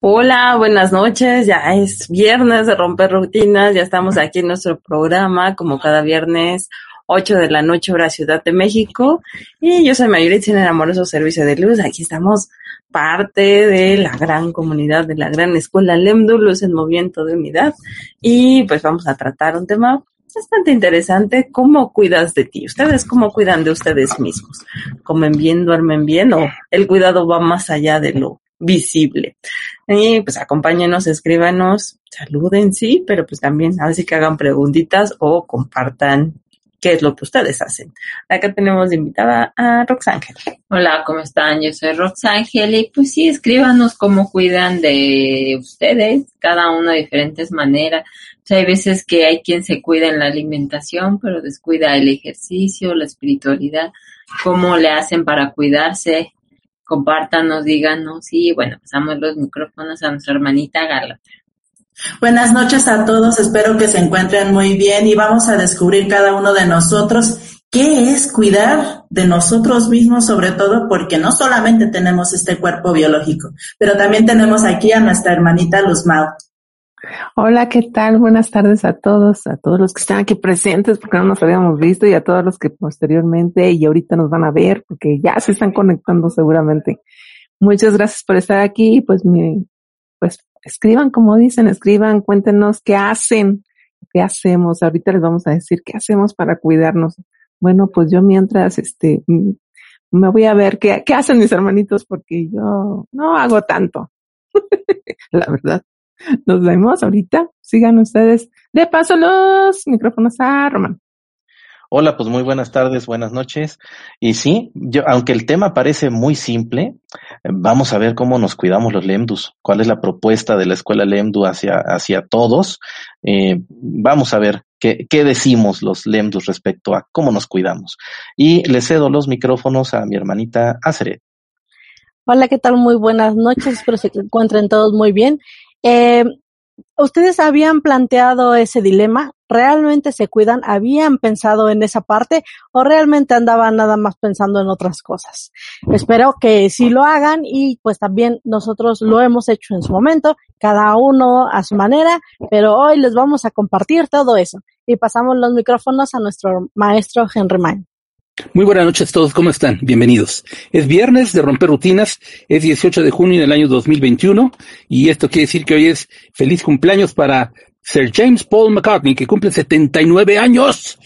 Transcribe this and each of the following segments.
Hola, buenas noches. Ya es viernes de romper rutinas. Ya estamos aquí en nuestro programa, como cada viernes, 8 de la noche, hora Ciudad de México. Y yo soy Mayoritza en el amoroso servicio de luz. Aquí estamos parte de la gran comunidad, de la gran escuela LEMDU, Luz en Movimiento de Unidad. Y pues vamos a tratar un tema bastante interesante, cómo cuidas de ti. Ustedes cómo cuidan de ustedes mismos. Comen bien, duermen bien o el cuidado va más allá de lo visible. Y pues acompáñenos, escríbanos, saluden, sí, pero pues también a ver si que hagan preguntitas o compartan qué es lo que ustedes hacen. Acá tenemos invitada a Roxángel. Hola, ¿cómo están? Yo soy Roxángel y pues sí, escríbanos cómo cuidan de ustedes, cada uno de diferentes maneras. O sea, hay veces que hay quien se cuida en la alimentación, pero descuida el ejercicio, la espiritualidad, cómo le hacen para cuidarse, compártanos, díganos y bueno, pasamos los micrófonos a nuestra hermanita Gálata. Buenas noches a todos, espero que se encuentren muy bien y vamos a descubrir cada uno de nosotros qué es cuidar de nosotros mismos, sobre todo porque no solamente tenemos este cuerpo biológico, pero también tenemos aquí a nuestra hermanita Luz Mau. Hola, ¿qué tal? Buenas tardes a todos, a todos los que están aquí presentes porque no nos habíamos visto y a todos los que posteriormente y ahorita nos van a ver porque ya se están conectando seguramente. Muchas gracias por estar aquí. Pues, mi, pues escriban como dicen, escriban, cuéntenos qué hacen, qué hacemos. Ahorita les vamos a decir qué hacemos para cuidarnos. Bueno, pues yo mientras, este, me voy a ver qué, qué hacen mis hermanitos porque yo no hago tanto. La verdad. Nos vemos ahorita. Sigan ustedes. De paso los micrófonos a Román. Hola, pues muy buenas tardes, buenas noches. Y sí, yo, aunque el tema parece muy simple, vamos a ver cómo nos cuidamos los LEMDUS, cuál es la propuesta de la escuela LEMDU hacia, hacia todos. Eh, vamos a ver qué, qué decimos los LEMDUS respecto a cómo nos cuidamos. Y le cedo los micrófonos a mi hermanita Aceret. Hola, ¿qué tal? Muy buenas noches, espero se encuentren todos muy bien. Eh, ¿Ustedes habían planteado ese dilema? ¿Realmente se cuidan? ¿Habían pensado en esa parte o realmente andaban nada más pensando en otras cosas? Espero que sí lo hagan y pues también nosotros lo hemos hecho en su momento, cada uno a su manera, pero hoy les vamos a compartir todo eso y pasamos los micrófonos a nuestro maestro Henry Mann. Muy buenas noches a todos, ¿cómo están? Bienvenidos. Es viernes de romper rutinas, es 18 de junio del año 2021 y esto quiere decir que hoy es feliz cumpleaños para Sir James Paul McCartney, que cumple 79 años.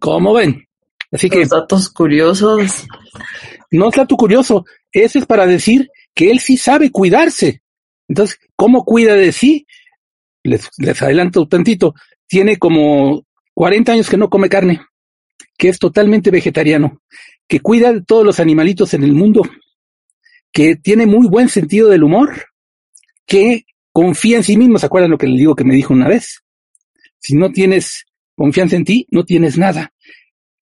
¿Cómo ven? Así que... Los datos curiosos. No es dato curioso, eso es para decir que él sí sabe cuidarse. Entonces, ¿cómo cuida de sí? Les, les adelanto tantito, tiene como 40 años que no come carne que es totalmente vegetariano, que cuida de todos los animalitos en el mundo, que tiene muy buen sentido del humor, que confía en sí mismo. ¿Se acuerdan lo que le digo que me dijo una vez? Si no tienes confianza en ti, no tienes nada.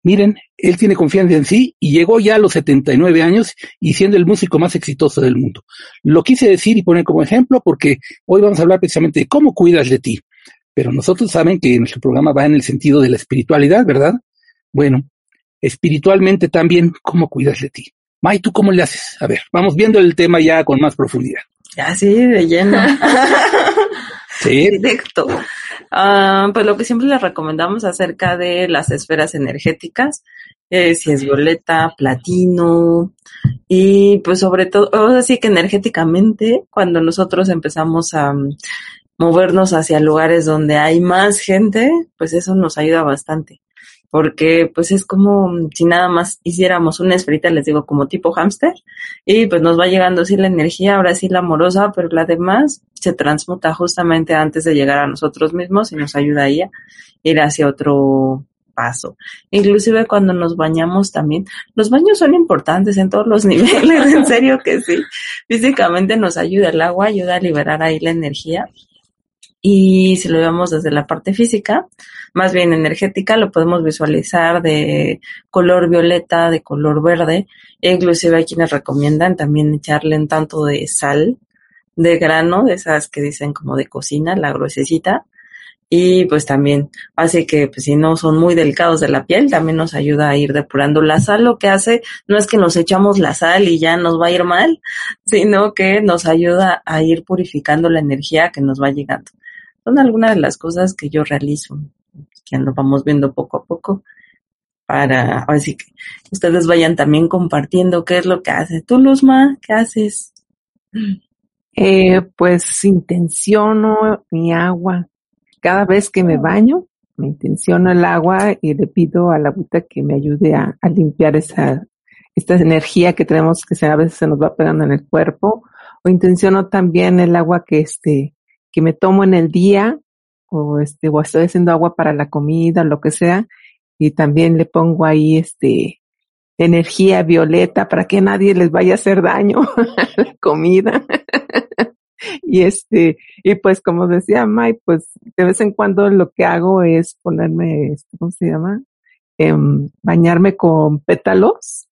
Miren, él tiene confianza en sí y llegó ya a los 79 años y siendo el músico más exitoso del mundo. Lo quise decir y poner como ejemplo porque hoy vamos a hablar precisamente de cómo cuidas de ti. Pero nosotros saben que nuestro programa va en el sentido de la espiritualidad, ¿verdad? Bueno, espiritualmente también, ¿cómo cuidas de ti? May, ¿tú cómo le haces? A ver, vamos viendo el tema ya con más profundidad. Ya, sí, de lleno. sí. Directo. Ah, pues lo que siempre les recomendamos acerca de las esferas energéticas, eh, si es violeta, platino, y pues sobre todo, así que energéticamente, cuando nosotros empezamos a mm, movernos hacia lugares donde hay más gente, pues eso nos ayuda bastante porque pues es como si nada más hiciéramos una esferita, les digo, como tipo hámster, y pues nos va llegando así la energía, ahora sí la amorosa, pero la demás se transmuta justamente antes de llegar a nosotros mismos y nos ayuda a ir hacia otro, paso. Inclusive cuando nos bañamos también, los baños son importantes en todos los niveles, en serio que sí. Físicamente nos ayuda el agua, ayuda a liberar ahí la energía. Y si lo vemos desde la parte física, más bien energética, lo podemos visualizar de color violeta, de color verde. E inclusive hay quienes recomiendan también echarle un tanto de sal de grano, de esas que dicen como de cocina, la gruesecita, y pues también hace que pues, si no son muy delicados de la piel, también nos ayuda a ir depurando. La sal lo que hace no es que nos echamos la sal y ya nos va a ir mal, sino que nos ayuda a ir purificando la energía que nos va llegando. Son algunas de las cosas que yo realizo, que nos vamos viendo poco a poco para así que ustedes vayan también compartiendo qué es lo que hace. Tú, Luzma, ¿qué haces? Eh, pues intenciono mi agua cada vez que me baño, me intenciono el agua y le pido a la agüita que me ayude a, limpiar esa, esta energía que tenemos que a veces se nos va pegando en el cuerpo. O intenciono también el agua que este, que me tomo en el día, o este, o estoy haciendo agua para la comida, lo que sea, y también le pongo ahí este, energía violeta para que nadie les vaya a hacer daño a la comida. y este, y pues como decía Mike, pues de vez en cuando lo que hago es ponerme, este, ¿cómo se llama? Em, bañarme con pétalos,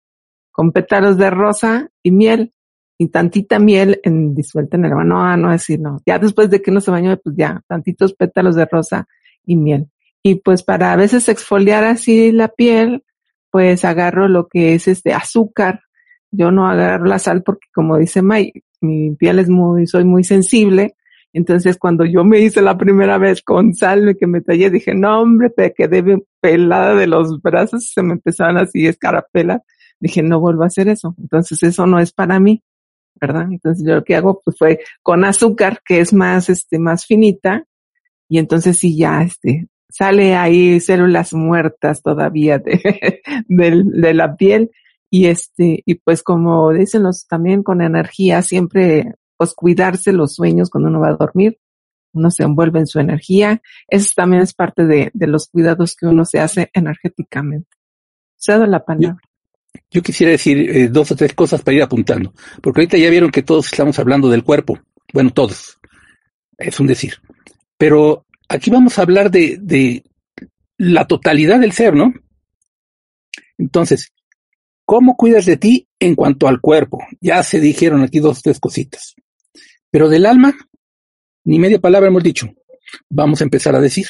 con pétalos de rosa y miel, y tantita miel en, disuelta en el agua. No, no decir no. Ya después de que uno se bañó, pues ya, tantitos pétalos de rosa y miel. Y pues para a veces exfoliar así la piel, pues agarro lo que es este azúcar. Yo no agarro la sal porque como dice Mike, mi piel es muy, soy muy sensible. Entonces, cuando yo me hice la primera vez con sal, que me tallé, dije, no, hombre, me quedé pelada de los brazos, se me empezaron así escarapela. Dije, no vuelvo a hacer eso. Entonces, eso no es para mí, ¿verdad? Entonces, yo lo que hago, pues fue con azúcar, que es más, este, más finita. Y entonces, sí, ya, este, sale ahí células muertas todavía de, de, de la piel y este, y pues como dicen los también con energía, siempre pues cuidarse los sueños cuando uno va a dormir, uno se envuelve en su energía, eso también es parte de, de los cuidados que uno se hace energéticamente. Cedo la palabra. Yo, quisiera decir eh, dos o tres cosas para ir apuntando, porque ahorita ya vieron que todos estamos hablando del cuerpo, bueno, todos, es un decir, pero aquí vamos a hablar de, de la totalidad del ser, ¿no? Entonces, ¿Cómo cuidas de ti en cuanto al cuerpo? Ya se dijeron aquí dos, tres cositas. Pero del alma, ni media palabra hemos dicho. Vamos a empezar a decir.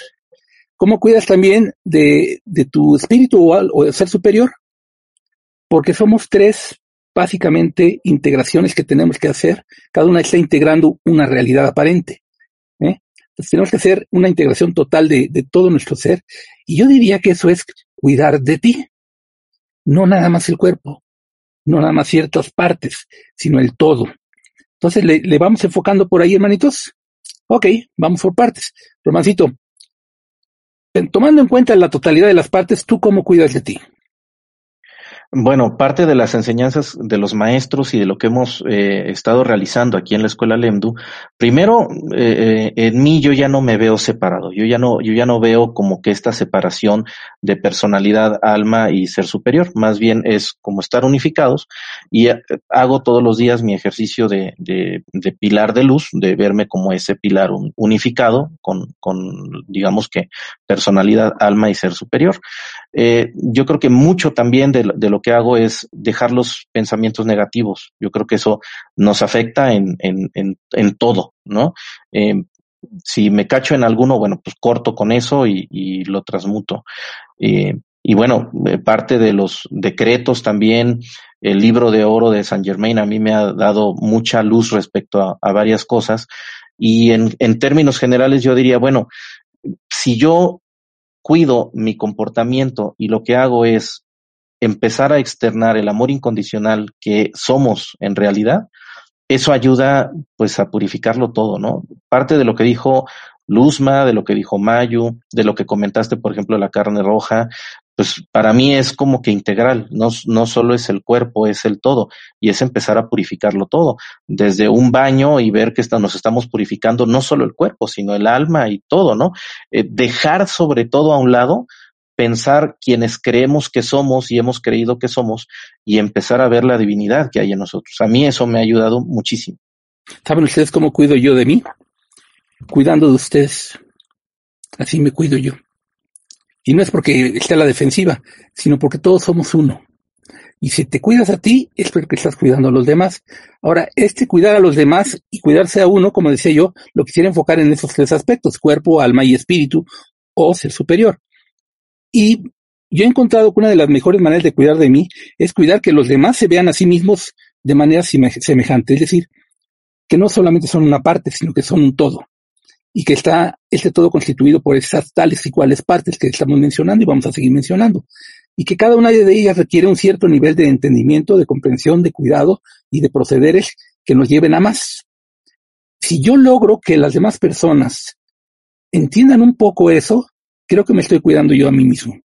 ¿Cómo cuidas también de, de tu espíritu o, de ser superior? Porque somos tres, básicamente, integraciones que tenemos que hacer. Cada una está integrando una realidad aparente. ¿eh? Entonces tenemos que hacer una integración total de, de todo nuestro ser. Y yo diría que eso es cuidar de ti no nada más el cuerpo, no nada más ciertas partes, sino el todo. Entonces, ¿le, vamos enfocando por ahí, hermanitos? Ok, vamos por partes. Romancito, tomando en cuenta la totalidad de las partes, ¿tú cómo cuidas de ti? Bueno, parte de las enseñanzas de los maestros y de lo que hemos eh, estado realizando aquí en la escuela Lemdu, primero, eh, eh, en mí yo ya no me veo separado, yo ya no, yo ya no veo como que esta separación de personalidad, alma y ser superior, más bien es como estar unificados y hago todos los días mi ejercicio de, pilar de luz, de verme como ese pilar unificado con, con, digamos que personalidad, alma y ser superior. yo creo que mucho también de, de lo que hago es dejar los pensamientos negativos. Yo creo que eso nos afecta en, en, en, todo, ¿no? Eh, si me cacho en alguno, bueno, pues corto con eso y, lo transmuto. Eh, y bueno, eh, parte de los decretos también, el libro de oro de San Germain a mí me ha dado mucha luz respecto a, a varias cosas. Y en, en términos generales yo diría, bueno, si yo cuido mi comportamiento y lo que hago es empezar a externar el amor incondicional que somos en realidad, eso ayuda pues a purificarlo todo, ¿no? Parte de lo que dijo Luzma, de lo que dijo Mayu, de lo que comentaste, por ejemplo, la carne roja, pues para mí es como que integral, no, no solo es el cuerpo, es el todo, y es empezar a purificarlo todo, desde un baño y ver que nos estamos purificando no solo el cuerpo, sino el alma y todo, ¿no? Eh, dejar sobre todo a un lado pensar quienes creemos que somos y hemos creído que somos y empezar a ver la divinidad que hay en nosotros. A mí eso me ha ayudado muchísimo. ¿Saben ustedes cómo cuido yo de mí? Cuidando de ustedes. Así me cuido yo. Y no es porque esté a la defensiva, sino porque todos somos uno. Y si te cuidas a ti, es porque estás cuidando a los demás. Ahora, este cuidar a los demás y cuidarse a uno, como decía yo, lo quisiera enfocar en esos tres aspectos, cuerpo, alma y espíritu, o ser superior. Y yo he encontrado que una de las mejores maneras de cuidar de mí es cuidar que los demás se vean a sí mismos de manera semejante. Es decir, que no solamente son una parte, sino que son un todo. Y que está este todo constituido por esas tales y cuales partes que estamos mencionando y vamos a seguir mencionando y que cada una de ellas requiere un cierto nivel de entendimiento, de comprensión, de cuidado y de procederes que nos lleven a más. Si yo logro que las demás personas entiendan un poco eso, creo que me estoy cuidando yo a mí mismo.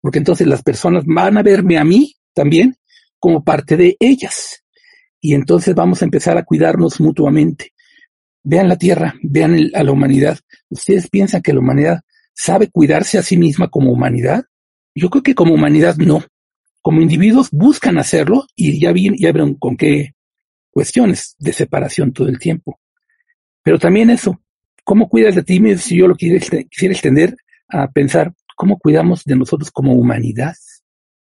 Porque entonces las personas van a verme a mí también como parte de ellas. Y entonces vamos a empezar a cuidarnos mutuamente. Vean la Tierra, vean a la humanidad. ¿Ustedes piensan que la humanidad sabe cuidarse a sí misma como humanidad? Yo creo que como humanidad no. Como individuos buscan hacerlo y ya, vi, ya vieron con qué cuestiones de separación todo el tiempo. Pero también eso, ¿cómo cuidas de ti mismo? Si yo lo quisiera, extender a pensar, ¿cómo cuidamos de nosotros como humanidad?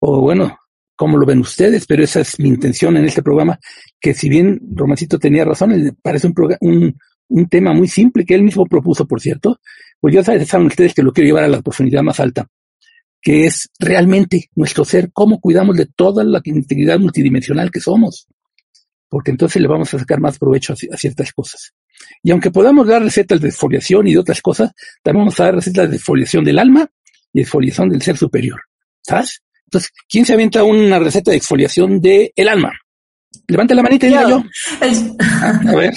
O bueno, ¿cómo lo ven ustedes? Pero esa es mi intención en este programa, que si bien Romancito tenía razón, parece un, un, tema muy simple que él mismo propuso, por cierto, pues ya saben ustedes que lo quiero llevar a la profundidad más alta que es realmente nuestro ser, cómo cuidamos de toda la integridad multidimensional que somos, porque entonces le vamos a sacar más provecho a, ciertas cosas. Y aunque podamos dar recetas de exfoliación y de otras cosas, también vamos a dar recetas de exfoliación del alma y exfoliación del ser superior. ¿Sabes? Entonces, ¿quién se avienta una receta de exfoliación del el alma? Levante la manita y diga yo. A ver.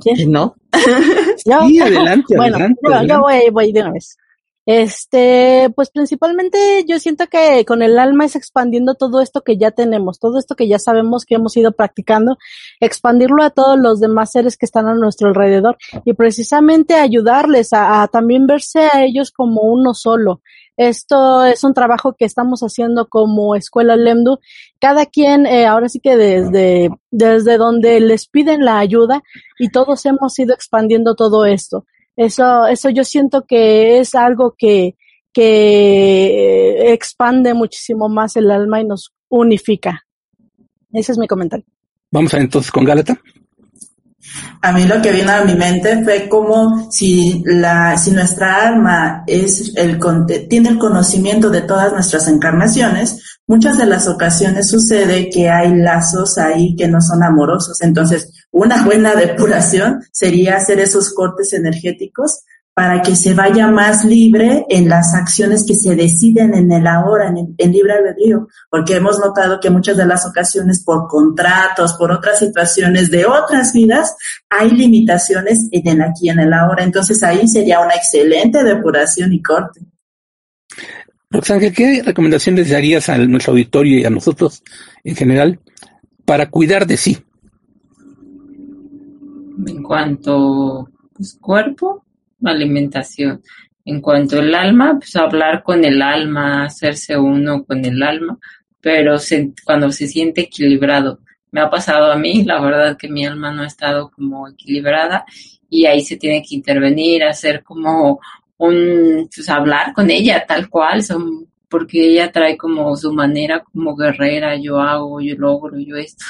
¿Quién no? Sí, adelante, bueno, adelante, yo, yo voy, voy de una vez. Este, pues principalmente yo siento que con el alma es expandiendo todo esto que ya tenemos, todo esto que ya sabemos que hemos ido practicando, expandirlo a todos los demás seres que están a nuestro alrededor y precisamente ayudarles a, también verse a ellos como uno solo. Esto es un trabajo que estamos haciendo como Escuela Lemdu. Cada quien, eh, ahora sí que desde, desde donde les piden la ayuda y todos hemos ido expandiendo todo esto. Eso, eso yo siento que es algo que, que expande muchísimo más el alma y nos unifica. Ese es mi comentario. Vamos a entonces con Gálata. A mí lo que vino a mi mente fue como si la, si nuestra alma es el, tiene el conocimiento de todas nuestras encarnaciones, muchas de las ocasiones sucede que hay lazos ahí que no son amorosos. Entonces, una buena depuración sería hacer esos cortes energéticos para que se vaya más libre en las acciones que se deciden en el ahora, en, el, libre albedrío, porque hemos notado que muchas de las ocasiones por contratos, por otras situaciones de otras vidas, hay limitaciones en el aquí en el ahora. Entonces ahí sería una excelente depuración y corte. Roxángel, ¿qué recomendaciones darías a nuestro auditorio y a nosotros en general para cuidar de sí? En cuanto pues, cuerpo, alimentación. En cuanto al alma, pues hablar con el alma, hacerse uno con el alma, pero cuando se siente equilibrado. Me ha pasado a mí, la verdad que mi alma no ha estado como equilibrada y ahí se tiene que intervenir, hacer como un, pues hablar con ella tal cual, son, porque ella trae como su manera como guerrera, yo hago, yo logro, yo esto,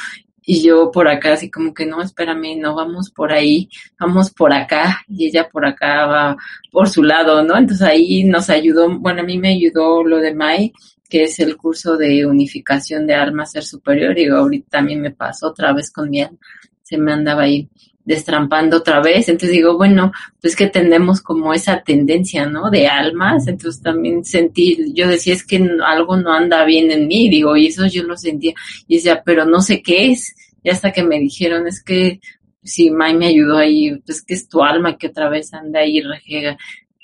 y yo por acá así como que no, espérame, no vamos por ahí, vamos por acá y ella por acá va por su lado, ¿no? Entonces ahí nos ayudó, bueno, a mí me ayudó lo de Mai, que es el curso de unificación de alma ser superior y ahorita también me pasó otra vez con mi alma, se me andaba ahí destrampando otra vez. Entonces digo, bueno, pues que tenemos como esa tendencia, ¿no? De almas. Entonces también sentí, yo decía, es que algo no anda bien en mí, digo, y eso yo lo sentía. Y decía, pero no sé qué es. Y hasta que me dijeron, es que si May me ayudó ahí, pues que es tu alma que otra vez anda ahí rejega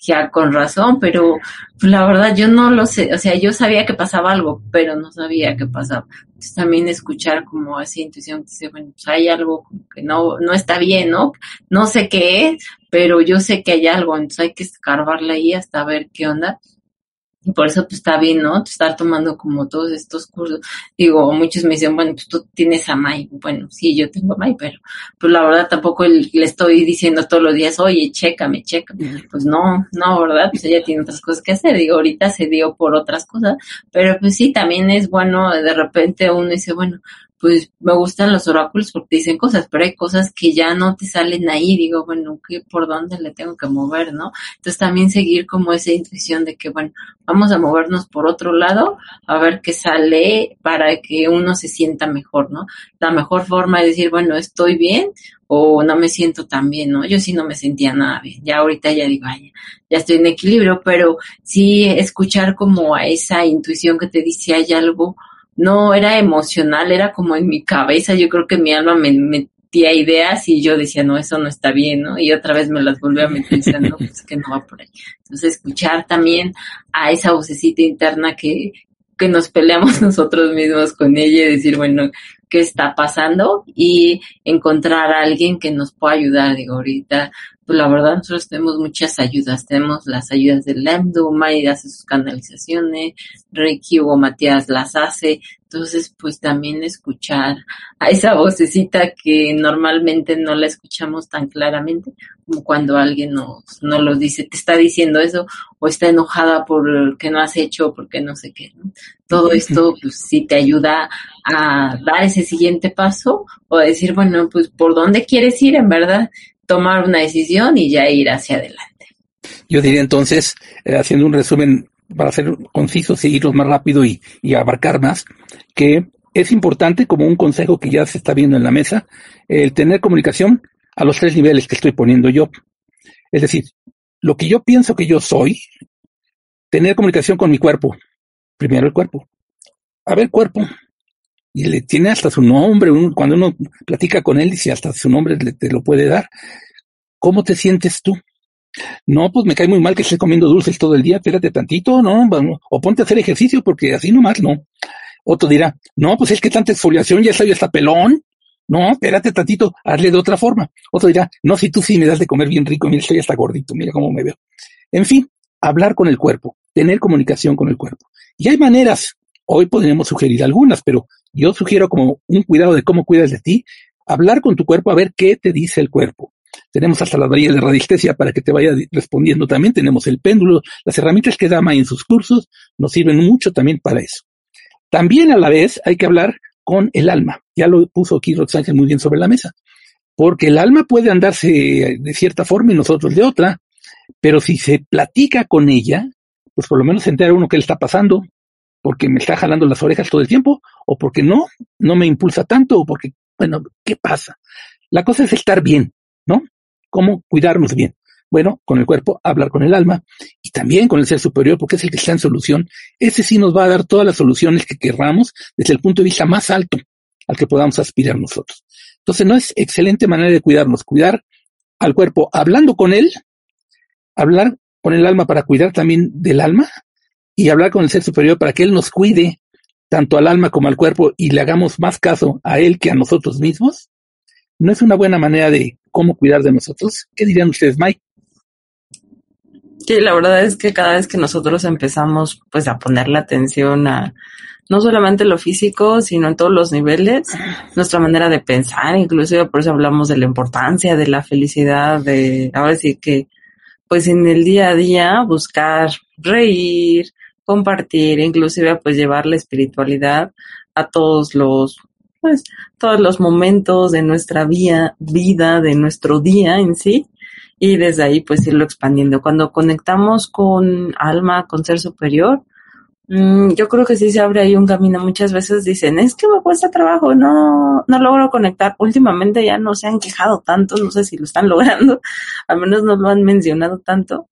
ya con razón, pero pues, la verdad yo no lo sé, o sea, yo sabía que pasaba algo, pero no sabía qué pasaba. Entonces también escuchar como esa intuición que dice, bueno, pues hay algo que no, no está bien, ¿no? No sé qué es, pero yo sé que hay algo, entonces hay que escarbarle ahí hasta ver qué onda. Y por eso pues está bien, ¿no? Estar tomando como todos estos cursos. Digo, muchos me dicen, bueno, pues tú tienes a Mai. Bueno, sí, yo tengo a Mai, pero pues la verdad tampoco le estoy diciendo todos los días, oye, chécame, chécame. Pues no, no, ¿verdad? Pues ella tiene otras cosas que hacer. Digo, ahorita se dio por otras cosas, pero pues sí, también es bueno, de repente uno dice, bueno, pues me gustan los oráculos porque dicen cosas, pero hay cosas que ya no te salen ahí, digo, bueno, ¿qué, ¿por dónde le tengo que mover, no? Entonces también seguir como esa intuición de que, bueno, vamos a movernos por otro lado, a ver qué sale para que uno se sienta mejor, ¿no? La mejor forma es decir, bueno, estoy bien o no me siento tan bien, ¿no? Yo sí no me sentía nada bien, ya ahorita ya digo, vaya, ya estoy en equilibrio, pero sí escuchar como a esa intuición que te dice hay algo no era emocional, era como en mi cabeza, yo creo que mi alma me metía ideas y yo decía, no, eso no está bien, ¿no? Y otra vez me las volví a meter diciendo, no, pues que no va por ahí. Entonces, escuchar también a esa vocecita interna que, que nos peleamos nosotros mismos con ella y decir, bueno, ¿qué está pasando? Y encontrar a alguien que nos pueda ayudar. Digo, ahorita pues la verdad nosotros tenemos muchas ayudas, tenemos las ayudas del Lemdu, May hace sus canalizaciones, Reiki o Matías las hace, entonces pues también escuchar a esa vocecita que normalmente no la escuchamos tan claramente como cuando alguien nos, nos lo dice, te está diciendo eso o está enojada por que no has hecho porque no sé qué, ¿no? Todo esto pues sí te ayuda a dar ese siguiente paso o a decir, bueno, pues por dónde quieres ir en verdad tomar una decisión y ya ir hacia adelante. Yo diría entonces, eh, haciendo un resumen para ser conciso, seguirlos más rápido y, abarcar más, que es importante, como un consejo que ya se está viendo en la mesa, el tener comunicación a los tres niveles que estoy poniendo yo. Es decir, lo que yo pienso que yo soy, tener comunicación con mi cuerpo. Primero el cuerpo. A ver, cuerpo. Y le tiene hasta su nombre. cuando uno platica con él, dice hasta su nombre le, te lo puede dar. ¿Cómo te sientes tú? No, pues me cae muy mal que estés comiendo dulces todo el día, espérate tantito, ¿no? O ponte a hacer ejercicio porque así nomás no. Otro dirá, no, pues es que tanta exfoliación ya estoy hasta pelón. No, espérate tantito, hazle de otra forma. Otro dirá, no, si tú sí me das de comer bien rico, mira, estoy hasta gordito, mira cómo me veo. En fin, hablar con el cuerpo, tener comunicación con el cuerpo. Y hay maneras, hoy podríamos sugerir algunas, pero yo sugiero como un cuidado de cómo cuidas de ti, hablar con tu cuerpo a ver qué te dice el cuerpo. Tenemos hasta las varillas de radiestesia para que te vaya respondiendo también. Tenemos el péndulo. Las herramientas que Dama en sus cursos nos sirven mucho también para eso. También a la vez hay que hablar con el alma. Ya lo puso aquí Roxángel muy bien sobre la mesa. Porque el alma puede andarse de cierta forma y nosotros de otra. Pero si se platica con ella, pues por lo menos se entera uno qué le está pasando, porque me está jalando las orejas todo el tiempo, o porque no, no me impulsa tanto, o porque, bueno, ¿qué pasa? La cosa es estar bien, ¿no? ¿Cómo cuidarnos bien? Bueno, con el cuerpo, hablar con el alma y también con el ser superior, porque es el que está en solución. Ese sí nos va a dar todas las soluciones que querramos desde el punto de vista más alto al que podamos aspirar nosotros. Entonces, no es excelente manera de cuidarnos, cuidar al cuerpo hablando con él, hablar con el alma para cuidar también del alma y hablar con el ser superior para que él nos cuide tanto al alma como al cuerpo y le hagamos más caso a él que a nosotros mismos, no es una buena manera de cómo cuidar de nosotros. ¿Qué dirían ustedes, Mike? Sí, la verdad es que cada vez que nosotros empezamos pues a poner la atención a no solamente lo físico, sino en todos los niveles, nuestra manera de pensar, inclusive por eso hablamos de la importancia de la felicidad, de ahora sí que pues en el día a día buscar reír, compartir, inclusive pues llevar la espiritualidad a todos los pues todos los momentos de nuestra vida, vida, de nuestro día en sí, y desde ahí pues irlo expandiendo. Cuando conectamos con alma, con ser superior, mm, yo creo que sí se abre ahí un camino. Muchas veces dicen, es que me cuesta trabajo, no, no logro conectar. Últimamente ya no se han quejado tanto, no sé si lo están logrando, al menos no lo han mencionado tanto,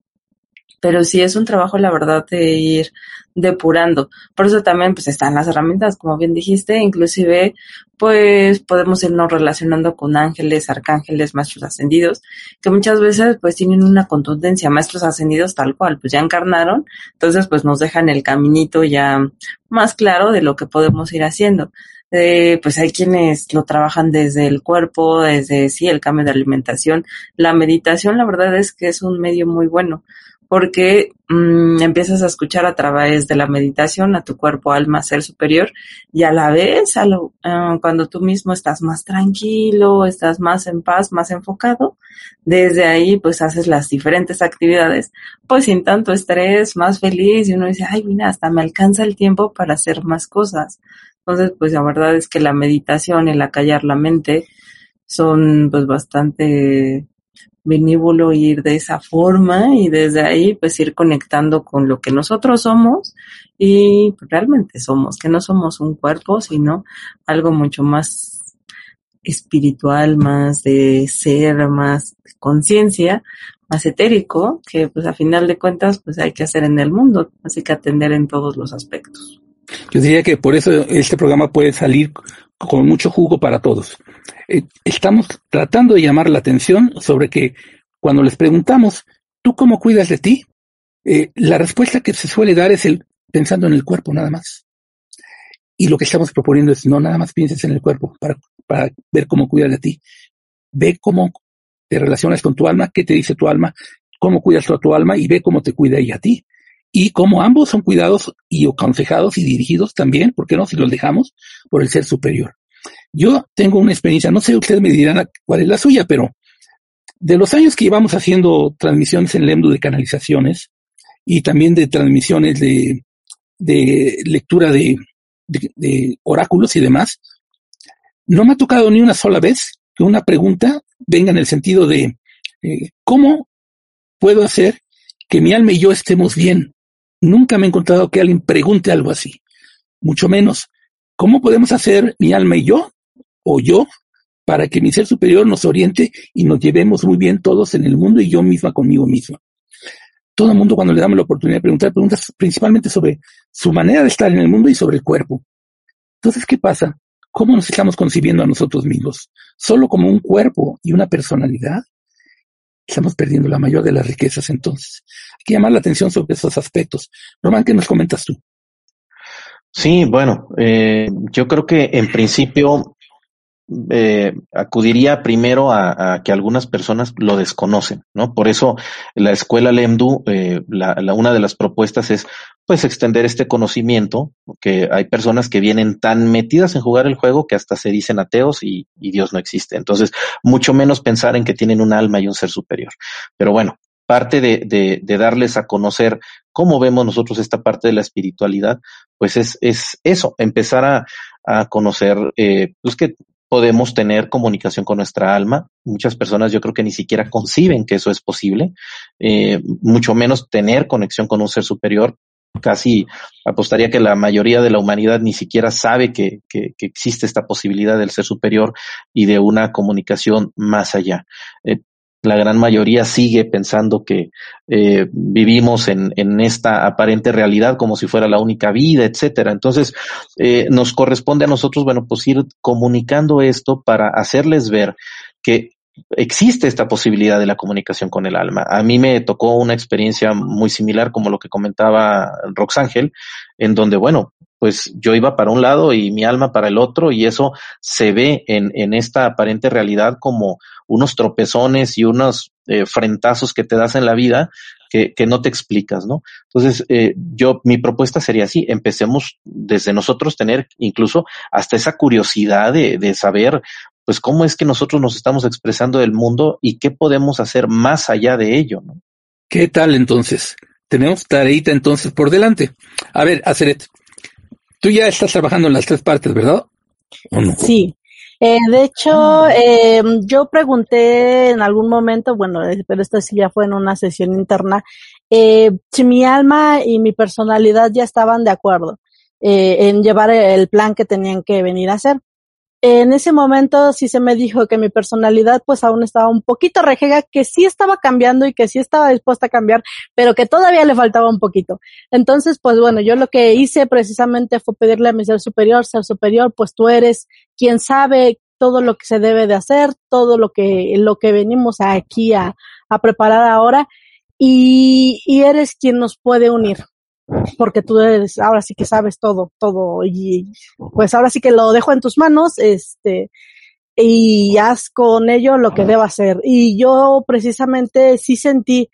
pero sí es un trabajo, la verdad, de ir depurando. Por eso también, pues, están las herramientas, como bien dijiste, inclusive, pues, podemos irnos relacionando con ángeles, arcángeles, maestros ascendidos, que muchas veces, pues, tienen una contundencia, maestros ascendidos tal cual, pues, ya encarnaron, entonces, pues, nos dejan el caminito ya más claro de lo que podemos ir haciendo. Eh, pues hay quienes lo trabajan desde el cuerpo, desde sí, el cambio de alimentación. La meditación, la verdad es que es un medio muy bueno porque mm, empiezas a escuchar a través de la meditación a tu cuerpo, alma, ser superior y a la vez, a lo, ah, cuando tú mismo estás más tranquilo, estás más en paz, más enfocado, desde ahí pues haces las diferentes actividades, pues sin tanto estrés, más feliz y uno dice, ay, mira, hasta me alcanza el tiempo para hacer más cosas. Entonces, pues la verdad es que la meditación, el acallar la mente, son pues bastante benévolo ir de esa forma y desde ahí pues ir conectando con lo que nosotros somos y realmente somos, que no somos un cuerpo, sino algo mucho más espiritual, más de ser, más conciencia, más etérico, que pues a final de cuentas pues hay que hacer en el mundo, así que atender en todos los aspectos. Yo diría que por eso este programa puede salir con mucho jugo para todos. Eh, estamos tratando de llamar la atención sobre que cuando les preguntamos, ¿tú cómo cuidas de ti? Eh, la respuesta que se suele dar es el pensando en el cuerpo nada más. Y lo que estamos proponiendo es no nada más pienses en el cuerpo para, para ver cómo cuidas de ti. Ve cómo te relacionas con tu alma, qué te dice tu alma, cómo cuidas a tu alma y ve cómo te cuida ella a ti. Y cómo ambos son cuidados y aconsejados y dirigidos también, ¿por qué no? Si los dejamos por el ser superior. Yo tengo una experiencia, no sé, ustedes me dirán cuál es la suya, pero de los años que llevamos haciendo transmisiones en Lemdu de canalizaciones y también de transmisiones de, de lectura de, de, oráculos y demás, no me ha tocado ni una sola vez que una pregunta venga en el sentido de eh, cómo puedo hacer que mi alma y yo estemos bien. Nunca me he encontrado que alguien pregunte algo así, mucho menos. ¿Cómo podemos hacer mi alma y yo, o yo, para que mi ser superior nos oriente y nos llevemos muy bien todos en el mundo y yo misma conmigo misma. Todo el mundo cuando le damos la oportunidad de preguntar, preguntas principalmente sobre su manera de estar en el mundo y sobre el cuerpo. Entonces, ¿qué pasa? ¿Cómo nos estamos concibiendo a nosotros mismos? ¿Solo como un cuerpo y una personalidad? Estamos perdiendo la mayor de las riquezas entonces. Hay que llamar la atención sobre esos aspectos. Román, ¿qué nos comentas tú? Sí, bueno, eh, yo creo que en principio eh, acudiría primero a, que algunas personas lo desconocen, ¿no? Por eso la escuela LEMDU, eh, la, una de las propuestas es, pues, extender este conocimiento, que hay personas que vienen tan metidas en jugar el juego que hasta se dicen ateos y, Dios no existe. Entonces, mucho menos pensar en que tienen un alma y un ser superior. Pero bueno, parte de, de, darles a conocer cómo vemos nosotros esta parte de la espiritualidad, pues es, es eso, empezar a, a conocer, eh, pues que podemos tener comunicación con nuestra alma. Muchas personas yo creo que ni siquiera conciben que eso es posible, eh, mucho menos tener conexión con un ser superior. Casi apostaría que la mayoría de la humanidad ni siquiera sabe que, existe esta posibilidad del ser superior y de una comunicación más allá. Eh, la gran mayoría sigue pensando que eh, vivimos en, en, esta aparente realidad como si fuera la única vida, etcétera. Entonces, eh, nos corresponde a nosotros, bueno, pues ir comunicando esto para hacerles ver que existe esta posibilidad de la comunicación con el alma. A mí me tocó una experiencia muy similar como lo que comentaba Roxángel, en donde, bueno, pues yo iba para un lado y mi alma para el otro y eso se ve en, en esta aparente realidad como unos tropezones y unos eh, frentazos que te das en la vida que, que no te explicas, ¿no? Entonces, eh, yo, mi propuesta sería así, empecemos desde nosotros tener incluso hasta esa curiosidad de, de saber, pues, cómo es que nosotros nos estamos expresando del mundo y qué podemos hacer más allá de ello, ¿no? ¿Qué tal entonces? Tenemos tareita entonces por delante. A ver, Aceret, tú ya estás trabajando en las tres partes, ¿verdad? Sí, eh, de hecho, eh, yo pregunté en algún momento, bueno, eh, pero esto sí ya fue en una sesión interna, eh, si mi alma y mi personalidad ya estaban de acuerdo eh, en llevar el plan que tenían que venir a hacer en ese momento sí se me dijo que mi personalidad pues aún estaba un poquito rejega, que sí estaba cambiando y que sí estaba dispuesta a cambiar, pero que todavía le faltaba un poquito. Entonces, pues bueno, yo lo que hice precisamente fue pedirle a mi ser superior, ser superior, pues tú eres quien sabe todo lo que se debe de hacer, todo lo que, lo que venimos aquí a, a preparar ahora y, y eres quien nos puede unir porque tú eres, ahora sí que sabes todo, todo, y pues ahora sí que lo dejo en tus manos, este, y haz con ello lo que deba hacer. Y yo precisamente sí sentí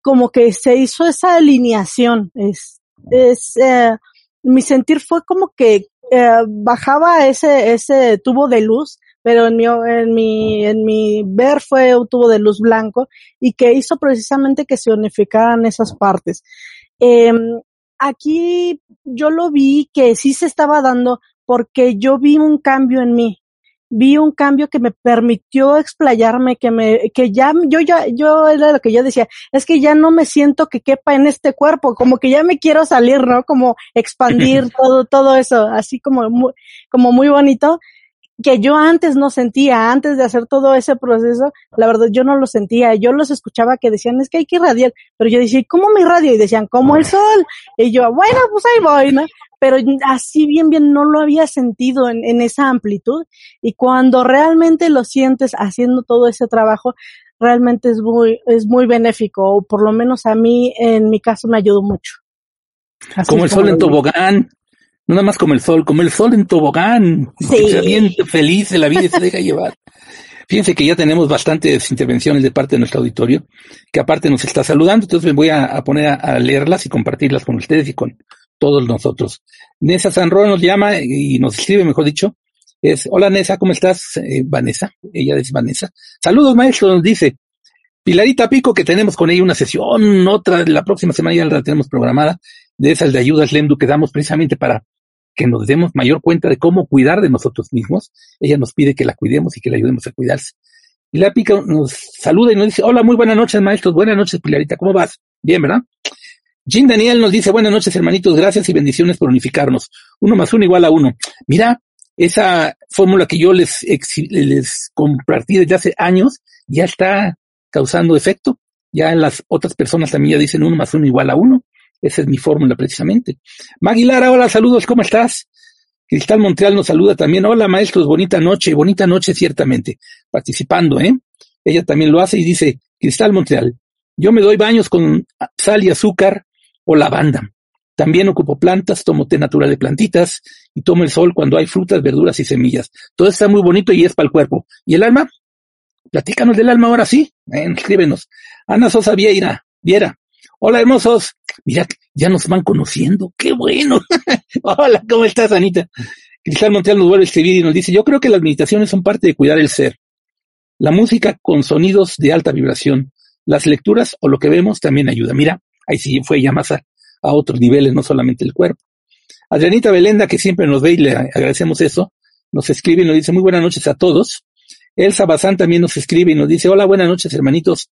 como que se hizo esa alineación. Es, es, eh, mi sentir fue como que eh, bajaba ese, ese tubo de luz, pero en mi, en mi, en mi ver fue un tubo de luz blanco y que hizo precisamente que se unificaran esas partes. Eh, aquí yo lo vi que sí se estaba dando porque yo vi un cambio en mí vi un cambio que me permitió explayarme, que me, que ya, yo ya, yo era lo que yo decía, es que ya no me siento que quepa en este cuerpo, como que ya me quiero salir, ¿no? Como expandir todo, todo eso, así como muy, como muy bonito que yo antes no sentía, antes de hacer todo ese proceso, la verdad yo no lo sentía, yo los escuchaba que decían, es que hay que irradiar, pero yo decía, ¿cómo me irradio? Y decían, como el sol. Y yo, bueno, pues ahí voy, ¿no? Pero así bien, bien no lo había sentido en, en esa amplitud. Y cuando realmente lo sientes haciendo todo ese trabajo, realmente es muy, es muy benéfico, o por lo menos a mí, en mi caso, me ayudó mucho. como el sol en tobogán, nada más como el sol, como el sol en tobogán. Sí. Se avienta feliz de la vida y se deja llevar. Fíjense que ya tenemos bastantes intervenciones de parte de nuestro auditorio, que aparte nos está saludando, entonces me voy a, a poner a, a, leerlas y compartirlas con ustedes y con todos nosotros. Nessa Sanro nos llama y nos escribe, mejor dicho, es, hola Nessa, ¿cómo estás? Eh, Vanessa, ella es Vanessa. Saludos maestro, nos dice. Pilarita Pico, que tenemos con ella una sesión, otra, la próxima semana ya la tenemos programada, de esas de ayudas Lendu que damos precisamente para que nos demos mayor cuenta de cómo cuidar de nosotros mismos. Ella nos pide que la cuidemos y que la ayudemos a cuidarse. Y la pica nos saluda y nos dice, hola, muy buenas noches, maestros, buenas noches, Pilarita, ¿cómo vas? Bien, ¿verdad? Jim Daniel nos dice, buenas noches, hermanitos, gracias y bendiciones por unificarnos. Uno más uno igual a uno. Mira, esa fórmula que yo les, les compartí desde hace años ya está causando efecto. Ya las otras personas también ya dicen uno más uno igual a uno. Esa es mi fórmula precisamente. Maguilara, hola, saludos, ¿cómo estás? Cristal Montreal nos saluda también. Hola, maestros, bonita noche, bonita noche ciertamente. Participando, ¿eh? Ella también lo hace y dice, Cristal Montreal, yo me doy baños con sal y azúcar o lavanda. También ocupo plantas, tomo té natural de plantitas y tomo el sol cuando hay frutas, verduras y semillas. Todo está muy bonito y es para el cuerpo. ¿Y el alma? Platícanos del alma ahora sí. Eh, escríbenos. Ana Sosa Vieira, Viera. Hola, hermosos. Mira, ya nos van conociendo. ¡Qué bueno! Hola, ¿cómo estás, Anita? Cristal Montreal nos vuelve a escribir y nos dice, yo creo que las meditaciones son parte de cuidar el ser. La música con sonidos de alta vibración, las lecturas o lo que vemos también ayuda. Mira, ahí sí fue ya más a, a otros niveles, no solamente el cuerpo. Adrianita Belenda, que siempre nos ve y le agradecemos eso, nos escribe y nos dice muy buenas noches a todos. Elsa Bazán también nos escribe y nos dice, hola, buenas noches, hermanitos.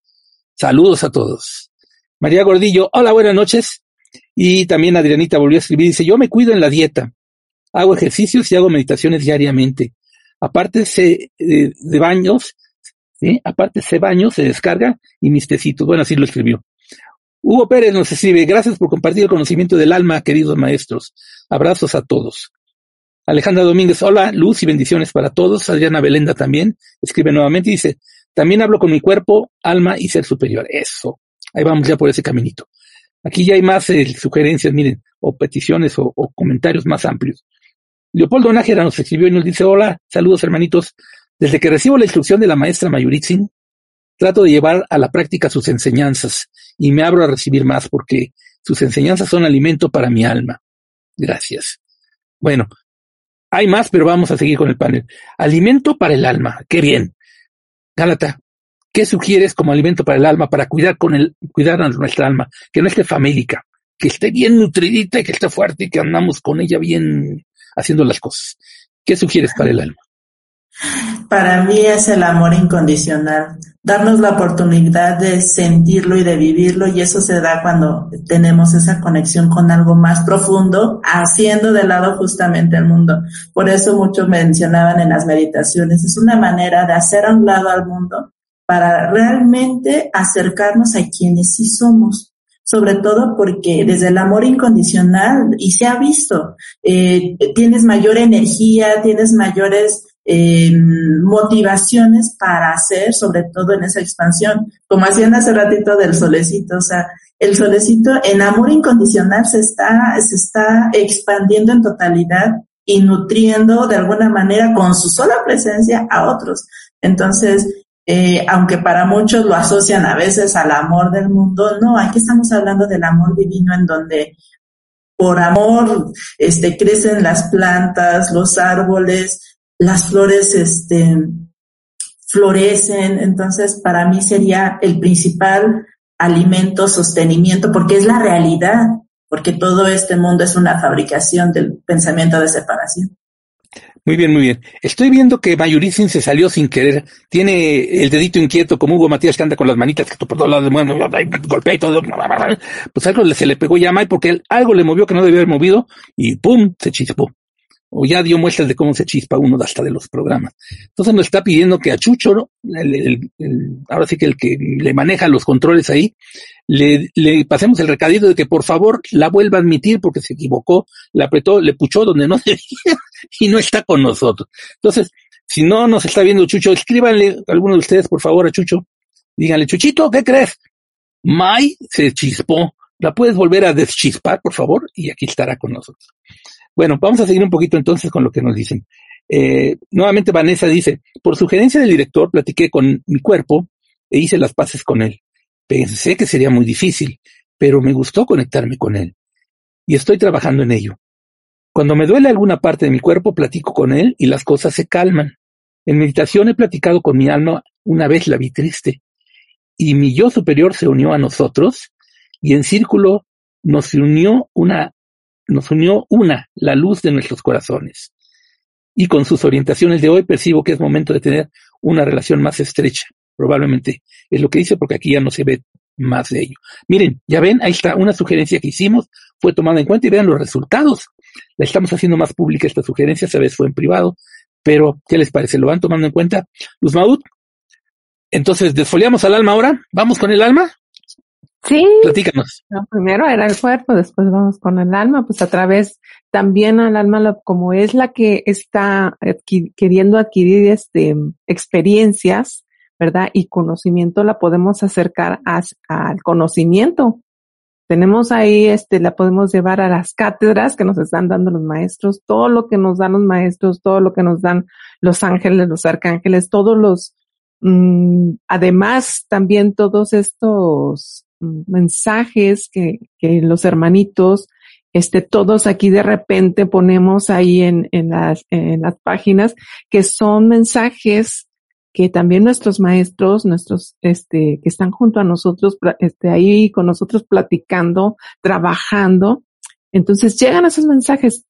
Saludos a todos. María Gordillo, hola, buenas noches. Y también Adrianita volvió a escribir, dice, yo me cuido en la dieta. Hago ejercicios y hago meditaciones diariamente. Aparte se, eh, de baños, ¿sí? aparte se baño, se descarga y mis tecitos. Bueno, así lo escribió. Hugo Pérez nos escribe, gracias por compartir el conocimiento del alma, queridos maestros. Abrazos a todos. Alejandra Domínguez, hola, luz y bendiciones para todos. Adriana Belenda también escribe nuevamente y dice, también hablo con mi cuerpo, alma y ser superior. Eso. Ahí vamos ya por ese caminito. Aquí ya hay más eh, sugerencias, miren, o peticiones o, comentarios más amplios. Leopoldo Nájera nos escribió y nos dice, hola, saludos hermanitos. Desde que recibo la instrucción de la maestra Mayuritzin, trato de llevar a la práctica sus enseñanzas y me abro a recibir más porque sus enseñanzas son alimento para mi alma. Gracias. Bueno, hay más, pero vamos a seguir con el panel. Alimento para el alma. Qué bien. Gálata, ¿qué sugieres como alimento para el alma, para cuidar con el, cuidar a nuestra alma, que no esté famélica, que esté bien nutridita y que esté fuerte y que andamos con ella bien haciendo las cosas? ¿Qué sugieres para el alma? Para mí es el amor incondicional, darnos la oportunidad de sentirlo y de vivirlo y eso se da cuando tenemos esa conexión con algo más profundo, haciendo de lado justamente el mundo. Por eso muchos mencionaban en las meditaciones, es una manera de hacer a un lado al mundo para realmente acercarnos a quienes sí somos sobre todo porque desde el amor incondicional, y se ha visto, eh, tienes mayor energía, tienes mayores eh, motivaciones para hacer, sobre todo en esa expansión, como hacían hace ratito del solecito, o sea, el solecito en amor incondicional se está, se está expandiendo en totalidad y nutriendo de alguna manera con su sola presencia a otros. Entonces, eh, aunque para muchos lo asocian a veces al amor del mundo, no, aquí estamos hablando del amor divino en donde por amor este, crecen las plantas, los árboles, las flores este, florecen. Entonces, para mí sería el principal alimento, sostenimiento, porque es la realidad, porque todo este mundo es una fabricación del pensamiento de separación. Muy bien, muy bien. Estoy viendo que Mayuricin se salió sin querer. Tiene el dedito inquieto como Hugo Matías que anda con las manitas que por todos lados bueno, golpea y todo. Pues algo se le pegó ya a May porque algo le movió que no debía haber movido y ¡pum! se chispó. O ya dio muestras de cómo se chispa uno hasta de los programas. Entonces nos está pidiendo que a Chucho, ahora sí que el que le maneja los controles ahí, le, le pasemos el recadito de que por favor la vuelva a admitir porque se equivocó, le apretó, le puchó donde no debía y no está con nosotros. Entonces, si no nos está viendo Chucho, escríbanle a alguno de ustedes, por favor, a Chucho. Díganle, Chuchito, ¿qué crees? Mai se chispó. ¿La puedes volver a deschispar, por favor? Y aquí estará con nosotros. Bueno, vamos a seguir un poquito entonces con lo que nos dicen. Eh, nuevamente Vanessa dice, por sugerencia del director platiqué con mi cuerpo e hice las paces con él. Pensé que sería muy difícil, pero me gustó conectarme con él. Y estoy trabajando en ello. Cuando me duele alguna parte de mi cuerpo, platico con él y las cosas se calman. En meditación he platicado con mi alma, una vez la vi triste, y mi yo superior se unió a nosotros, y en círculo nos unió una, nos unió una, la luz de nuestros corazones. Y con sus orientaciones de hoy percibo que es momento de tener una relación más estrecha. Probablemente es lo que dice porque aquí ya no se ve más de ello. Miren, ya ven, ahí está una sugerencia que hicimos, fue tomada en cuenta y vean los resultados. La estamos haciendo más pública esta sugerencia, esa vez fue en privado, pero ¿qué les parece? ¿Lo van tomando en cuenta? Luz Maud. Entonces, desfoliamos al alma ahora. ¿Vamos con el alma? Sí. Platícanos. primero era el cuerpo, después vamos con el alma, pues a través también al alma, como es la que está queriendo adquirir este, experiencias, ¿verdad? Y conocimiento la podemos acercar al conocimiento. Tenemos ahí, este, la podemos llevar a las cátedras que nos están dando los maestros, todo lo que nos dan los maestros, todo lo que nos dan los ángeles, los arcángeles, todos los, mm, además también todos estos mensajes que, que los hermanitos, este, todos aquí de repente ponemos ahí en, en las, en las páginas que son mensajes que también nuestros maestros, nuestros, este, que están junto a nosotros, este, ahí con nosotros platicando, trabajando, entonces llegan esos mensajes,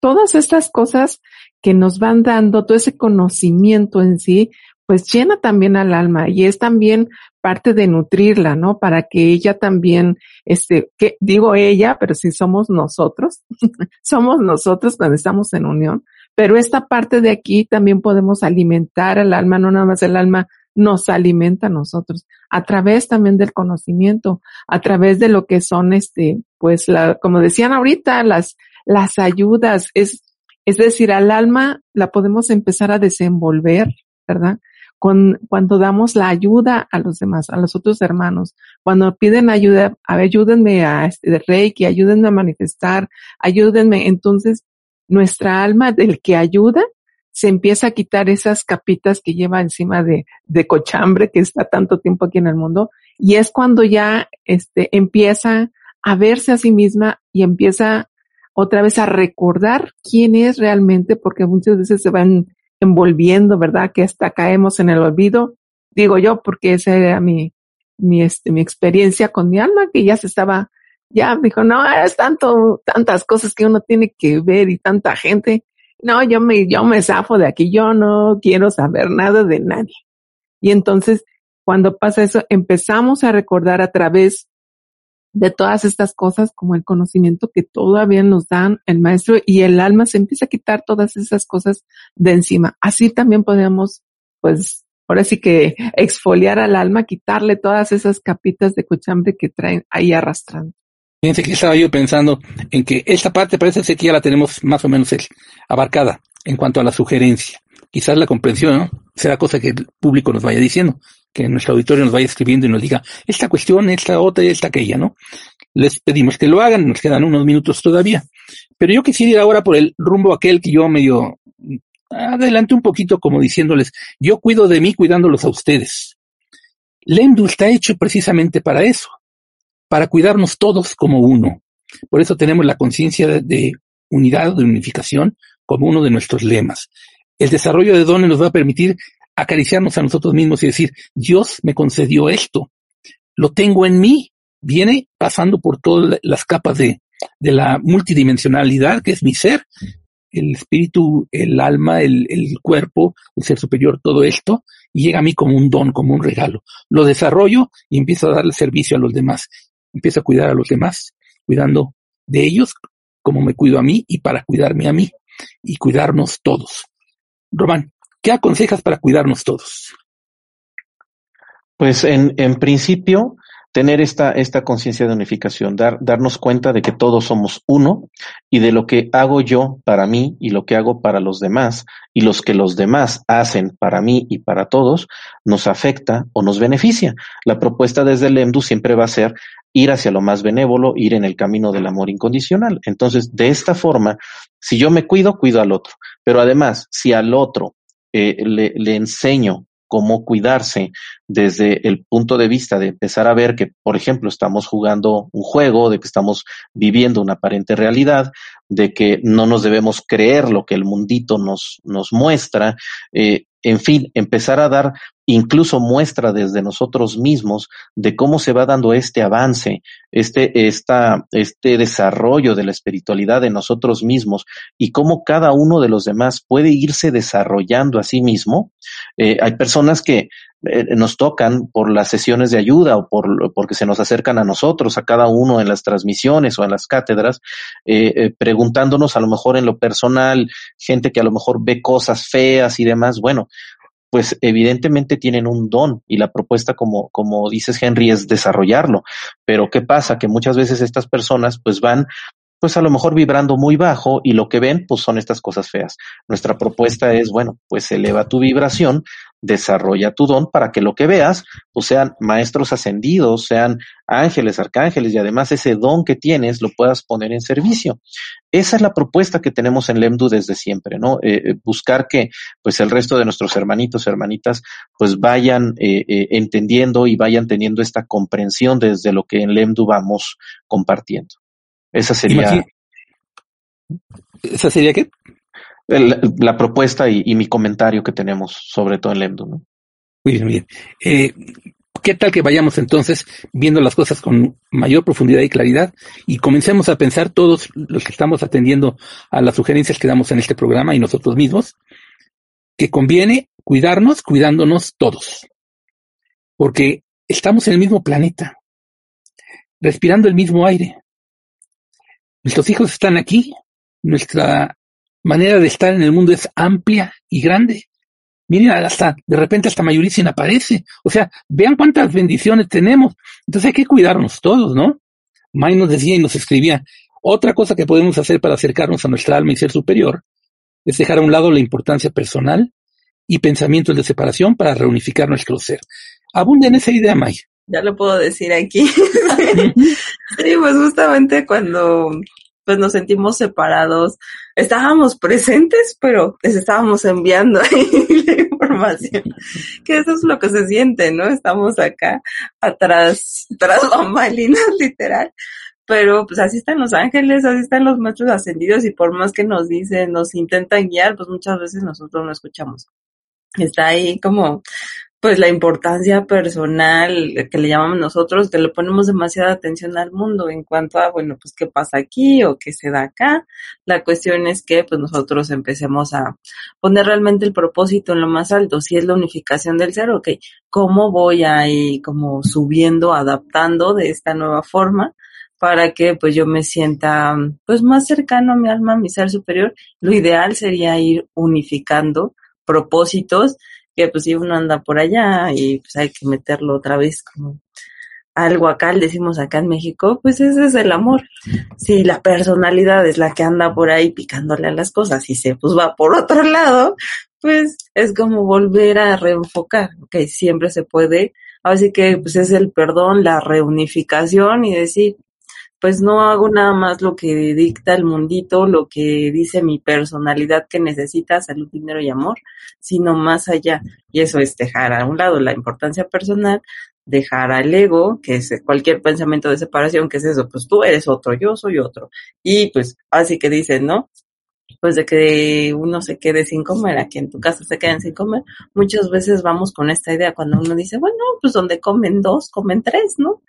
todas estas cosas que nos van dando, todo ese conocimiento en sí, pues llena también al alma y es también parte de nutrirla, ¿no? Para que ella también, este, que digo ella, pero si somos nosotros, somos nosotros cuando estamos en unión, pero esta parte de aquí también podemos alimentar al alma, no nada más el alma nos alimenta a nosotros, a través también del conocimiento, a través de lo que son este, pues la, como decían ahorita, las, las ayudas, es, es decir, al alma la podemos empezar a desenvolver, ¿verdad? Con, cuando damos la ayuda a los demás, a los otros hermanos, cuando piden ayuda, a ver, ayúdenme a este Reiki, ayúdenme a manifestar, ayúdenme, entonces nuestra alma del que ayuda se empieza a quitar esas capitas que lleva encima de, de cochambre que está tanto tiempo aquí en el mundo y es cuando ya este empieza a verse a sí misma y empieza otra vez a recordar quién es realmente porque muchas veces se van envolviendo, ¿verdad? Que hasta caemos en el olvido. Digo yo porque esa era mi, mi, este, mi experiencia con mi alma que ya se estaba ya dijo, no, es tanto, tantas cosas que uno tiene que ver y tanta gente. No, yo me, yo me zafo de aquí, yo no quiero saber nada de nadie. Y entonces, cuando pasa eso, empezamos a recordar a través de todas estas cosas como el conocimiento que todavía nos dan el maestro y el alma se empieza a quitar todas esas cosas de encima. Así también podemos, pues, ahora sí que exfoliar al alma, quitarle todas esas capitas de cochambre que traen ahí arrastrando. Fíjense que estaba yo pensando en que esta parte parece ser que ya la tenemos más o menos abarcada en cuanto a la sugerencia. Quizás la comprensión ¿no? será cosa que el público nos vaya diciendo, que nuestro auditorio nos vaya escribiendo y nos diga esta cuestión, esta otra, esta aquella, ¿no? Les pedimos que lo hagan, nos quedan unos minutos todavía. Pero yo quisiera ir ahora por el rumbo aquel que yo medio adelante un poquito como diciéndoles, yo cuido de mí cuidándolos a ustedes. Lemdu está hecho precisamente para eso, para cuidarnos todos como uno. Por eso tenemos la conciencia de, unidad, de unificación, como uno de nuestros lemas. El desarrollo de dones nos va a permitir acariciarnos a nosotros mismos y decir, Dios me concedió esto, lo tengo en mí, viene pasando por todas las capas de, de la multidimensionalidad que es mi ser, el espíritu, el alma, el, el, cuerpo, el ser superior, todo esto, y llega a mí como un don, como un regalo. Lo desarrollo y empiezo a darle servicio a los demás. Empiezo a cuidar a los demás, cuidando de ellos como me cuido a mí y para cuidarme a mí y cuidarnos todos. Román, ¿qué aconsejas para cuidarnos todos? Pues en, en principio, tener esta, esta conciencia de unificación, dar, darnos cuenta de que todos somos uno y de lo que hago yo para mí y lo que hago para los demás y los que los demás hacen para mí y para todos nos afecta o nos beneficia. La propuesta desde el EMDU siempre va a ser ir hacia lo más benévolo, ir en el camino del amor incondicional. Entonces, de esta forma, si yo me cuido, cuido al otro. Pero además, si al otro eh, le, le enseño cómo cuidarse desde el punto de vista de empezar a ver que, por ejemplo, estamos jugando un juego, de que estamos viviendo una aparente realidad, de que no nos debemos creer lo que el mundito nos, muestra, eh, en fin, empezar a dar incluso muestra desde nosotros mismos de cómo se va dando este avance, este, esta, este desarrollo de la espiritualidad de nosotros mismos y cómo cada uno de los demás puede irse desarrollando a sí mismo. Eh, hay personas que eh, nos tocan por las sesiones de ayuda o por, porque se nos acercan a nosotros, a cada uno en las transmisiones o en las cátedras, eh, preguntándonos a lo mejor en lo personal, gente que a lo mejor ve cosas feas y demás. Bueno, pues evidentemente tienen un don y la propuesta, como, como dices Henry, es desarrollarlo. Pero ¿qué pasa? Que muchas veces estas personas pues van pues a lo mejor vibrando muy bajo y lo que ven pues son estas cosas feas. Nuestra propuesta es, bueno, pues eleva tu vibración, desarrolla tu don para que lo que veas pues sean maestros ascendidos, sean ángeles, arcángeles y además ese don que tienes lo puedas poner en servicio. Esa es la propuesta que tenemos en Lemdu desde siempre, ¿no? Eh, eh buscar que pues el resto de nuestros hermanitos, hermanitas pues vayan eh, entendiendo y vayan teniendo esta comprensión desde lo que en Lemdu vamos compartiendo. Esa sería. ¿Esa sería qué? La propuesta y, y, mi comentario que tenemos, sobre todo en Lemdu, ¿no? Muy bien, muy bien. Eh, ¿Qué tal que vayamos entonces viendo las cosas con mayor profundidad y claridad y comencemos a pensar todos los que estamos atendiendo a las sugerencias que damos en este programa y nosotros mismos, que conviene cuidarnos cuidándonos todos, porque estamos en el mismo planeta, respirando el mismo aire, Nuestros hijos están aquí, nuestra manera de estar en el mundo es amplia y grande. Miren, hasta, de repente hasta Mayuricin aparece. O sea, vean cuántas bendiciones tenemos. Entonces hay que cuidarnos todos, ¿no? May nos decía y nos escribía, otra cosa que podemos hacer para acercarnos a nuestra alma y ser superior es dejar a un lado la importancia personal y pensamientos de separación para reunificar nuestro ser. Abunda en esa idea, May ya lo puedo decir aquí. sí, pues justamente cuando pues nos sentimos separados, estábamos presentes, pero les estábamos enviando ahí la información. Que eso es lo que se siente, ¿no? Estamos acá atrás, tras bambalinas, literal. Pero pues así están los ángeles, así están los maestros ascendidos y por más que nos dicen, nos intentan guiar, pues muchas veces nosotros no escuchamos. Está ahí como pues la importancia personal que le llamamos nosotros, que le ponemos demasiada atención al mundo en cuanto a, bueno, pues qué pasa aquí o qué se da acá. La cuestión es que pues nosotros empecemos a poner realmente el propósito en lo más alto, si es la unificación del ser, ok, ¿cómo voy a ir como subiendo, adaptando de esta nueva forma? para que pues yo me sienta pues más cercano a mi alma, a mi ser superior. Lo ideal sería ir unificando propósitos que pues si uno anda por allá y pues hay que meterlo otra vez como algo acá, le decimos acá en México, pues ese es el amor. Si la personalidad es la que anda por ahí picándole a las cosas y se pues va por otro lado, pues es como volver a reenfocar, que siempre se puede, así que pues es el perdón, la reunificación y decir, pues no hago nada más lo que dicta el mundito, lo que dice mi personalidad que necesita salud, dinero y amor, sino más allá. Y eso es dejar a un lado la importancia personal, dejar al ego, que es cualquier pensamiento de separación, que es eso, pues tú eres otro, yo soy otro. Y pues así que dicen, ¿no? Pues de que uno se quede sin comer, a que en tu casa se queden sin comer, muchas veces vamos con esta idea cuando uno dice, bueno, pues donde comen dos, comen tres, ¿no?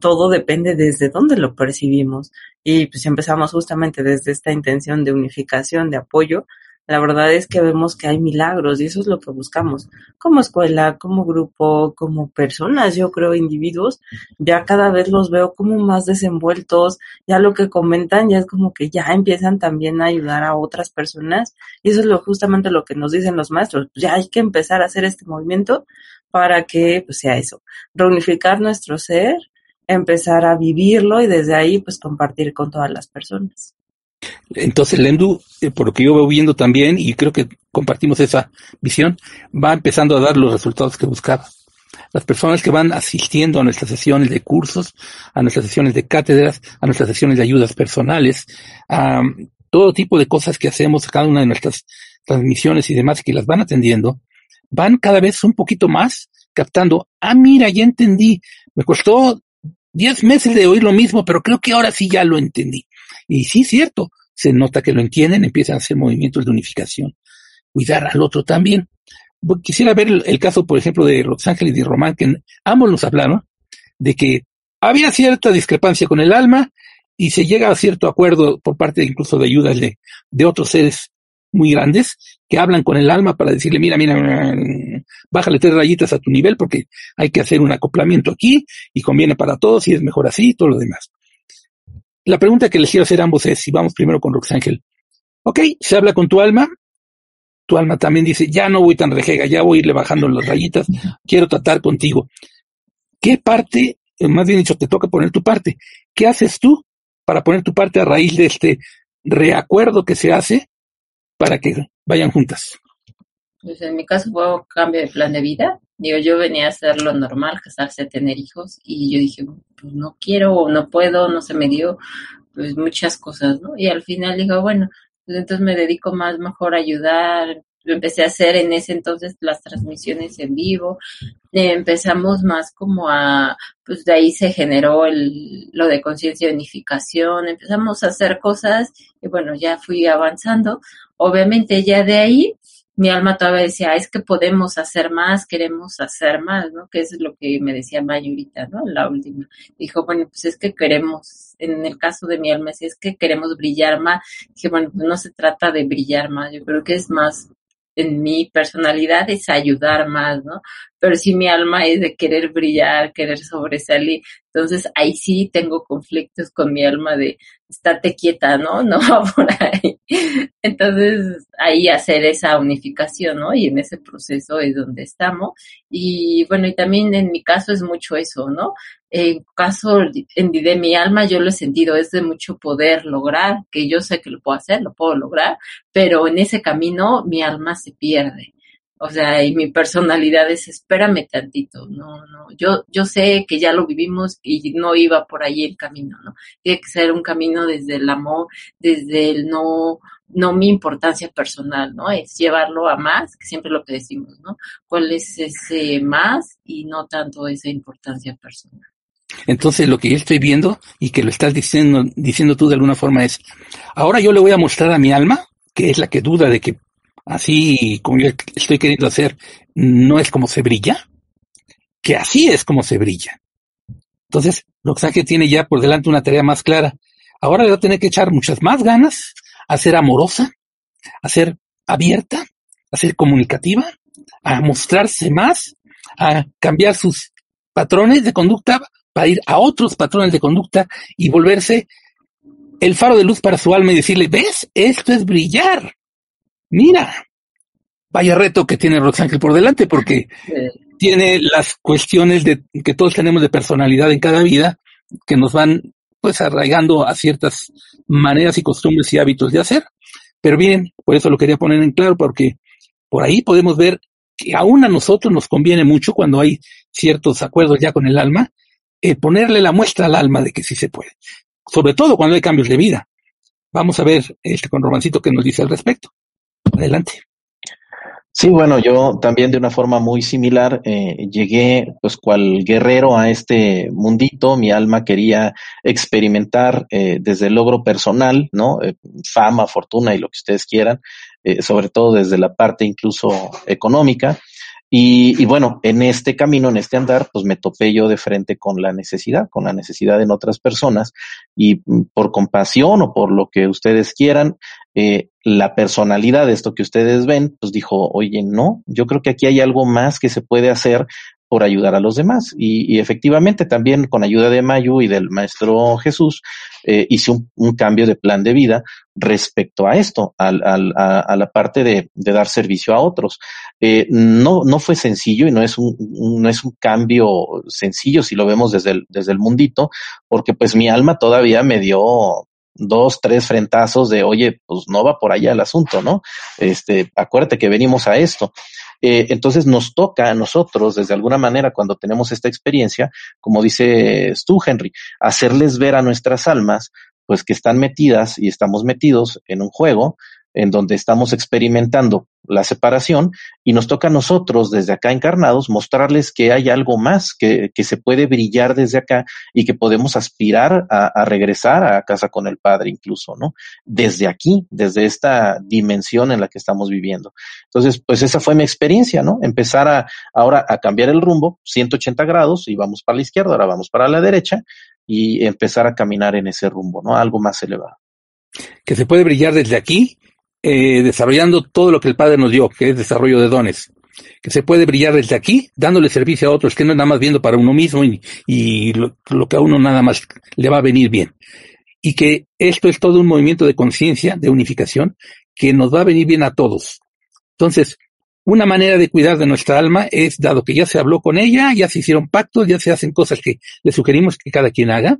Todo depende desde dónde lo percibimos. Y pues empezamos justamente desde esta intención de unificación, de apoyo. La verdad es que vemos que hay milagros y eso es lo que buscamos. Como escuela, como grupo, como personas, yo creo, individuos, ya cada vez los veo como más desenvueltos, ya lo que comentan ya es como que ya empiezan también a ayudar a otras personas y eso es lo, justamente lo que nos dicen los maestros, pues ya hay que empezar a hacer este movimiento para que pues, sea eso, reunificar nuestro ser, empezar a vivirlo y desde ahí pues compartir con todas las personas. Entonces, Lendu, eh, por lo que yo veo viendo también, y creo que compartimos esa visión, va empezando a dar los resultados que buscaba. Las personas que van asistiendo a nuestras sesiones de cursos, a nuestras sesiones de cátedras, a nuestras sesiones de ayudas personales, a todo tipo de cosas que hacemos cada una de nuestras transmisiones y demás que las van atendiendo, van cada vez un poquito más captando, ah, mira, ya entendí, me costó diez meses de oír lo mismo, pero creo que ahora sí ya lo entendí. Y sí, cierto, se nota que lo entienden, empiezan a hacer movimientos de unificación. Cuidar al otro también. Quisiera ver el, caso, por ejemplo, de Rosángel y de Román, que ambos nos hablaron de que había cierta discrepancia con el alma y se llega a cierto acuerdo por parte incluso de ayudas de otros seres muy grandes que hablan con el alma para decirle, mira, mira, bájale tres rayitas a tu nivel porque hay que hacer un acoplamiento aquí y conviene para todos y es mejor así y todo lo demás. La pregunta que les quiero hacer a ambos es, si vamos primero con Roxángel. Ok, se habla con tu alma, tu alma también dice, ya no voy tan rejega, ya voy a irle bajando las rayitas, quiero tratar contigo. ¿Qué parte, más bien dicho, te toca poner tu parte? ¿Qué haces tú para poner tu parte a raíz de este reacuerdo que se hace para que vayan juntas? Pues en mi caso fue un cambio de plan de vida. Digo, yo venía a hacer lo normal, casarse, tener hijos, y yo dije, pues no quiero o no puedo, no se me dio, pues muchas cosas, ¿no? Y al final digo, bueno, pues entonces me dedico más mejor a ayudar. Empecé a hacer en ese entonces las transmisiones en vivo. empezamos más como a, pues de ahí se generó el, lo de conciencia de unificación. Empezamos a hacer cosas y bueno, ya fui avanzando. Obviamente ya de ahí mi alma todavía decía, es que podemos hacer más, queremos hacer más, ¿no? Que es lo que me decía Mayurita, ¿no? La última. Dijo, bueno, pues es que queremos, en el caso de mi alma, si es que queremos brillar más. Dije, bueno, pues no se trata de brillar más, yo creo que es más en mi personalidad es ayudar más, ¿no? Pero si mi alma es de querer brillar, querer sobresalir, entonces ahí sí tengo conflictos con mi alma de estate quieta, ¿no? No va por ahí. Entonces ahí hacer esa unificación, ¿no? Y en ese proceso es donde estamos. Y bueno, y también en mi caso es mucho eso, ¿no? En caso de mi alma yo lo he sentido, es de mucho poder lograr, que yo sé que lo puedo hacer, lo puedo lograr, pero en ese camino mi alma se pierde o sea, y mi personalidad es espérame tantito, no, no, yo, yo sé que ya lo vivimos y no iba por ahí el camino, ¿no? Tiene que ser un camino desde el amor, desde el no, no mi importancia personal, ¿no? Es llevarlo a más, que siempre lo que decimos, ¿no? ¿Cuál es ese más y no tanto esa importancia personal? Entonces lo que yo estoy viendo y que lo estás diciendo, diciendo tú de alguna forma es, ahora yo le voy a mostrar a mi alma, que es la que duda de que así como yo estoy queriendo hacer, no es como se brilla, que así es como se brilla. Entonces, Roxanne tiene ya por delante una tarea más clara. Ahora le va a tener que echar muchas más ganas a ser amorosa, a ser abierta, a ser comunicativa, a mostrarse más, a cambiar sus patrones de conducta para ir a otros patrones de conducta y volverse el faro de luz para su alma y decirle, ves, esto es brillar. Mira, vaya reto que tiene Roxángel por delante, porque tiene las cuestiones de que todos tenemos de personalidad en cada vida, que nos van pues arraigando a ciertas maneras y costumbres y hábitos de hacer. Pero bien, por eso lo quería poner en claro, porque por ahí podemos ver que aún a nosotros nos conviene mucho cuando hay ciertos acuerdos ya con el alma, ponerle la muestra al alma de que sí se puede. sobre todo cuando hay cambios de vida. Vamos a ver este con Romancito que nos dice al respecto. Adelante. Sí, bueno, yo también de una forma muy similar eh, llegué, pues, cual guerrero a este mundito. Mi alma quería experimentar eh, desde el logro personal, ¿no? Eh, fama, fortuna y lo que ustedes quieran, eh, sobre todo desde la parte incluso económica. Y, y, bueno, en este camino, en este andar, pues me topé yo de frente con la necesidad, con la necesidad en otras personas y mm, por compasión o por lo que ustedes quieran, eh, la personalidad de esto que ustedes ven, pues dijo, oye, no, yo creo que aquí hay algo más que se puede hacer por ayudar a los demás. Y, y efectivamente también con ayuda de Mayu y del maestro Jesús, eh, hice un, un, cambio de plan de vida respecto a esto, al, al, a, la parte de, de, dar servicio a otros. Eh, no, no fue sencillo y no es un, no es un cambio sencillo si lo vemos desde el, desde el mundito, porque pues mi alma todavía me dio dos, tres frentazos de, oye, pues no va por allá el asunto, ¿no? Este, acuérdate que venimos a esto. Eh, entonces nos toca a nosotros, desde alguna manera, cuando tenemos esta experiencia, como dices tú, Henry, hacerles ver a nuestras almas, pues que están metidas y estamos metidos en un juego en donde estamos experimentando la separación y nos toca a nosotros desde acá encarnados mostrarles que hay algo más, que, que se puede brillar desde acá y que podemos aspirar a, a, regresar a casa con el Padre incluso, ¿no? Desde aquí, desde esta dimensión en la que estamos viviendo. Entonces, pues esa fue mi experiencia, ¿no? Empezar a ahora a cambiar el rumbo, 180 grados y vamos para la izquierda, ahora vamos para la derecha y empezar a caminar en ese rumbo, ¿no? Algo más elevado. Que se puede brillar desde aquí eh, desarrollando todo lo que el Padre nos dio, que es desarrollo de dones, que se puede brillar desde aquí, dándole servicio a otros, que no es nada más viendo para uno mismo y, lo, que a uno nada más le va a venir bien. Y que esto es todo un movimiento de conciencia, de unificación, que nos va a venir bien a todos. Entonces, una manera de cuidar de nuestra alma es, dado que ya se habló con ella, ya se hicieron pactos, ya se hacen cosas que le sugerimos que cada quien haga,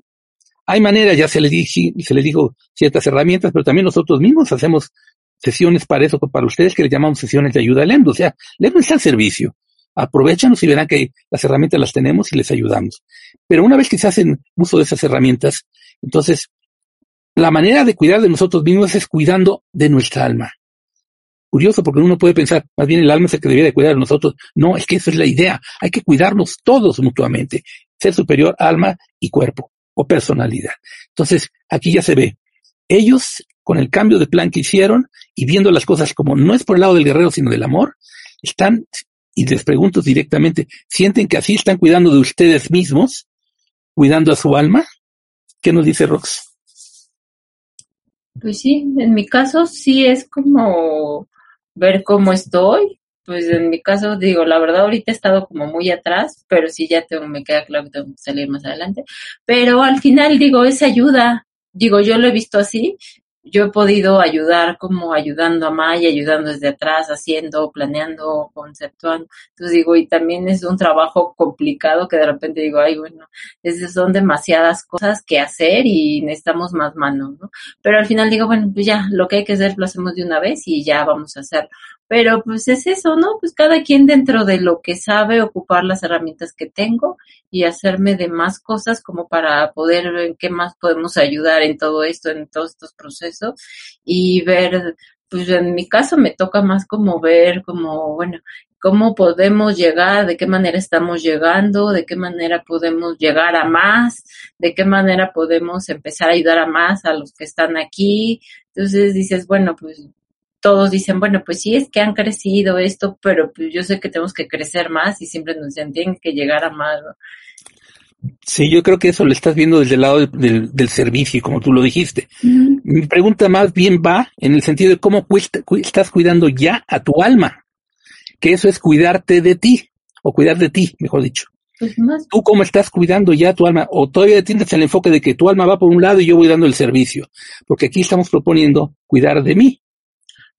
hay maneras, ya se les, dije, se les dijo ciertas herramientas, pero también nosotros mismos hacemos sesiones para eso, para ustedes que le llamamos sesiones de ayuda al EMDO. O sea, el EMDO está al servicio. Aprovechanos y verán que las herramientas las tenemos y les ayudamos. Pero una vez que se hacen uso de esas herramientas, entonces, la manera de cuidar de nosotros mismos es cuidando de nuestra alma. Curioso porque uno puede pensar, más bien el alma es el que debería de cuidar de nosotros. No, es que esa es la idea. Hay que cuidarnos todos mutuamente. Ser superior, alma y cuerpo o personalidad. Entonces, aquí ya se ve. Ellos con el cambio de plan que hicieron y viendo las cosas como no es por el lado del guerrero, sino del amor, están, y les pregunto directamente, ¿sienten que así están cuidando de ustedes mismos, cuidando a su alma? ¿Qué nos dice Rox? Pues sí, en mi caso sí es como ver cómo estoy. Pues en mi caso, digo, la verdad ahorita he estado como muy atrás, pero sí ya tengo, me queda claro que tengo que salir más adelante. Pero al final digo, es ayuda. Digo, yo lo he visto así yo he podido ayudar como ayudando a Maya, ayudando desde atrás, haciendo, planeando, conceptuando. Entonces digo, y también es un trabajo complicado que de repente digo, ay, bueno, esas son demasiadas cosas que hacer y necesitamos más manos, ¿no? Pero al final digo, bueno, pues ya, lo que hay que hacer lo hacemos de una vez y ya vamos a hacerlo. Pero pues es eso, ¿no? Pues cada quien dentro de lo que sabe ocupar las herramientas que tengo y hacerme de más cosas como para poder ver qué más podemos ayudar en todo esto, en todos estos procesos y ver, pues en mi caso me toca más como ver como, bueno, cómo podemos llegar, de qué manera estamos llegando, de qué manera podemos llegar a más, de qué manera podemos empezar a ayudar a más a los que están aquí. Entonces dices, bueno, pues todos dicen, bueno, pues sí, es que han crecido esto, pero pues yo sé que tenemos que crecer más y siempre nos dicen, tienen que llegar a más. ¿no? Sí, yo creo que eso lo estás viendo desde el lado del, del, del servicio, como tú lo dijiste. Mi pregunta más bien va en el sentido de cómo cuesta, cu estás cuidando ya a tu alma, que eso es cuidarte de ti, o cuidar de ti, mejor dicho. Pues más. ¿Tú cómo estás cuidando ya tu alma? ¿O todavía tienes el enfoque de que tu alma va por un lado y yo voy dando el servicio? Porque aquí estamos proponiendo cuidar de mí.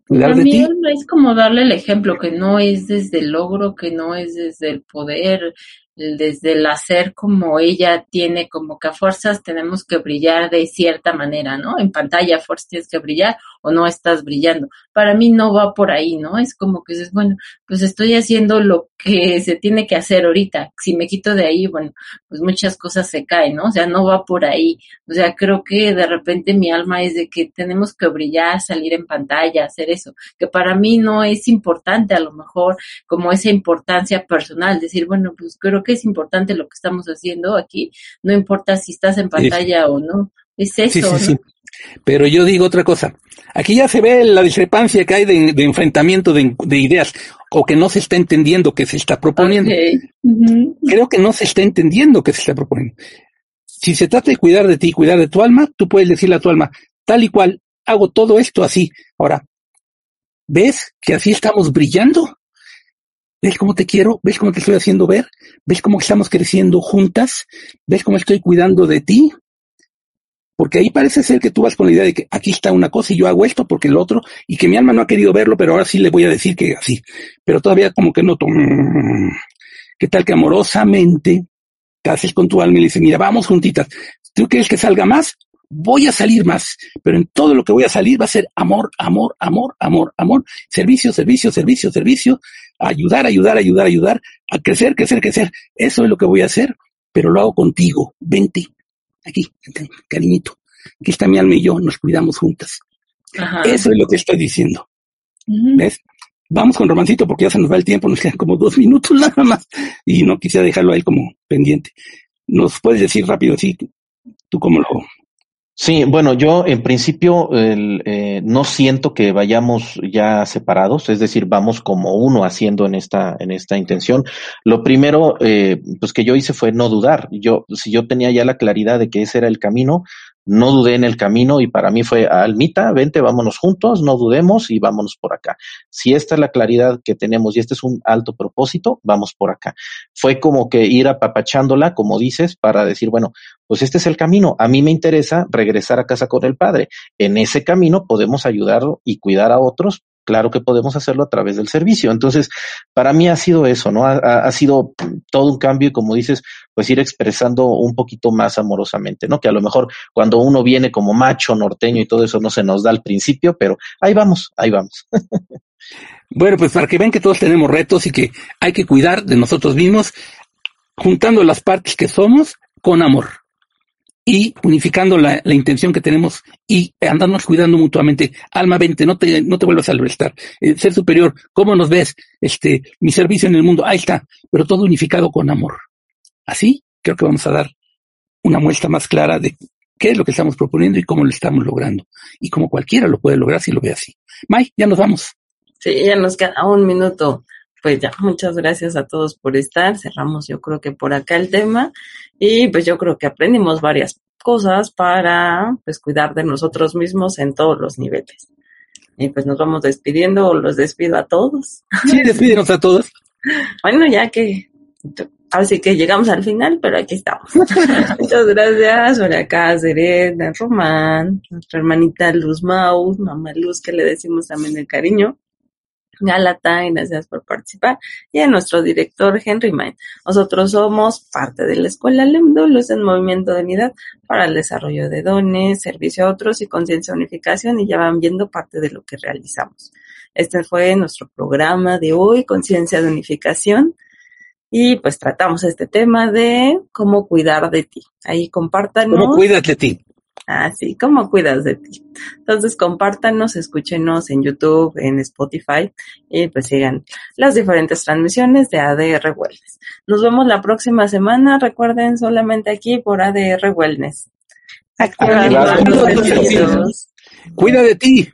Cuidar de ti. es como darle el ejemplo, que no es desde el logro, que no es desde el poder, desde el hacer como ella tiene, como que a fuerzas tenemos que brillar de cierta manera, ¿no? En pantalla a fuerzas tienes que brillar o no estás brillando. Para mí no va por ahí, ¿no? Es como que dices, bueno, pues estoy haciendo lo que se tiene que hacer ahorita. Si me quito de ahí, bueno, pues muchas cosas se caen, ¿no? O sea, no va por ahí. O sea, creo que de repente mi alma es de que tenemos que brillar, salir en pantalla, hacer eso, que para mí no es importante a lo mejor como esa importancia personal, decir, bueno, pues creo que es importante lo que estamos haciendo aquí, no importa si estás en pantalla o no, es eso, ¿no? Pero yo digo otra cosa. Aquí ya se ve la discrepancia que hay de, enfrentamiento de, ideas o que no se está entendiendo que se está proponiendo. Creo que no se está entendiendo que se está proponiendo. Si se trata de cuidar de ti, cuidar de tu alma, tú puedes decirle a tu alma, tal y cual, hago todo esto así. Ahora, ¿ves que así estamos brillando? ¿Ves cómo te quiero? ¿Ves cómo te estoy haciendo ver? ¿Ves cómo estamos creciendo juntas? ¿Ves cómo estoy cuidando de ti? Porque ahí parece ser que tú vas con la idea de que aquí está una cosa y yo hago esto porque el otro, y que mi alma no ha querido verlo, pero ahora sí le voy a decir que así. Pero todavía como que no, ¿qué tal que amorosamente te haces con tu alma y le dices, mira, vamos juntitas. ¿Tú quieres que salga más? Voy a salir más, pero en todo lo que voy a salir va a ser amor, amor, amor, amor, amor, servicio, servicio, servicio, servicio, ayudar, ayudar, ayudar, ayudar, a crecer, crecer, crecer. Eso es lo que voy a hacer, pero lo hago contigo. Vente, aquí, cariñito, aquí está mi alma y yo, nos cuidamos juntas. Eso es lo que estoy diciendo. ¿Ves? Vamos con Romancito porque ya se nos va el tiempo, nos quedan como dos minutos nada más y no quisiera dejarlo ahí como pendiente. ¿Nos puedes decir rápido, sí, tú cómo lo, Sí, bueno, yo en principio eh, no siento que vayamos ya separados, es decir, vamos como uno haciendo en esta en esta intención. Lo primero, eh, pues que yo hice fue no dudar. Yo, si yo tenía ya la claridad de que ese era el camino, no dudé en el camino y para mí fue, Almita, vente, vámonos juntos, no dudemos y vámonos por acá. Si esta es la claridad que tenemos y este es un alto propósito, vamos por acá. Fue como que ir apapachándola, como dices, para decir, bueno, pues este es el camino. A mí me interesa regresar a casa con el padre. En ese camino podemos ayudar y cuidar a otros claro que podemos hacerlo a través del servicio. Entonces, para mí ha sido eso, ¿no? Ha, sido todo un cambio y como dices, pues ir expresando un poquito más amorosamente, ¿no? Que a lo mejor cuando uno viene como macho norteño y todo eso no se nos da al principio, pero ahí vamos, ahí vamos. bueno, pues para que vean que todos tenemos retos y que hay que cuidar de nosotros mismos, juntando las partes que somos con amor y unificando la, la, intención que tenemos y andarnos cuidando mutuamente. Alma, vente, no te, no te vuelvas a restar. Eh, ser superior, ¿cómo nos ves? Este, mi servicio en el mundo, ahí está, pero todo unificado con amor. Así creo que vamos a dar una muestra más clara de qué es lo que estamos proponiendo y cómo lo estamos logrando. Y como cualquiera lo puede lograr si lo ve así. May, ya nos vamos. Sí, ya nos queda un minuto. Pues ya, muchas gracias a todos por estar. Cerramos yo creo que por acá el tema y pues yo creo que aprendimos varias cosas para pues cuidar de nosotros mismos en todos los niveles. Y pues nos vamos despidiendo o los despido a todos. Sí, despídenos a todos. bueno, ya que así que llegamos al final, pero aquí estamos. Muchas gracias por acá, Serena, Román, nuestra hermanita Luz Maus, mamá Luz, que le decimos también el cariño. Galata, gracias por participar, y a nuestro director Henry Main. Nosotros somos parte de la Escuela LEMDO, Luz en Movimiento de Unidad para el Desarrollo de Dones, Servicio a Otros y Conciencia Unificación, y ya van viendo parte de lo que realizamos. Este fue nuestro programa de hoy, Conciencia de Unificación. Y pues tratamos este tema de cómo cuidar de ti. Ahí compártanos. ¿Cómo cuidas de ti? Así como cuidas de ti. Entonces, compártanos, escúchenos en YouTube, en Spotify y pues sigan las diferentes transmisiones de ADR Wellness. Nos vemos la próxima semana. Recuerden solamente aquí por ADR Wellness. Cuida de ti.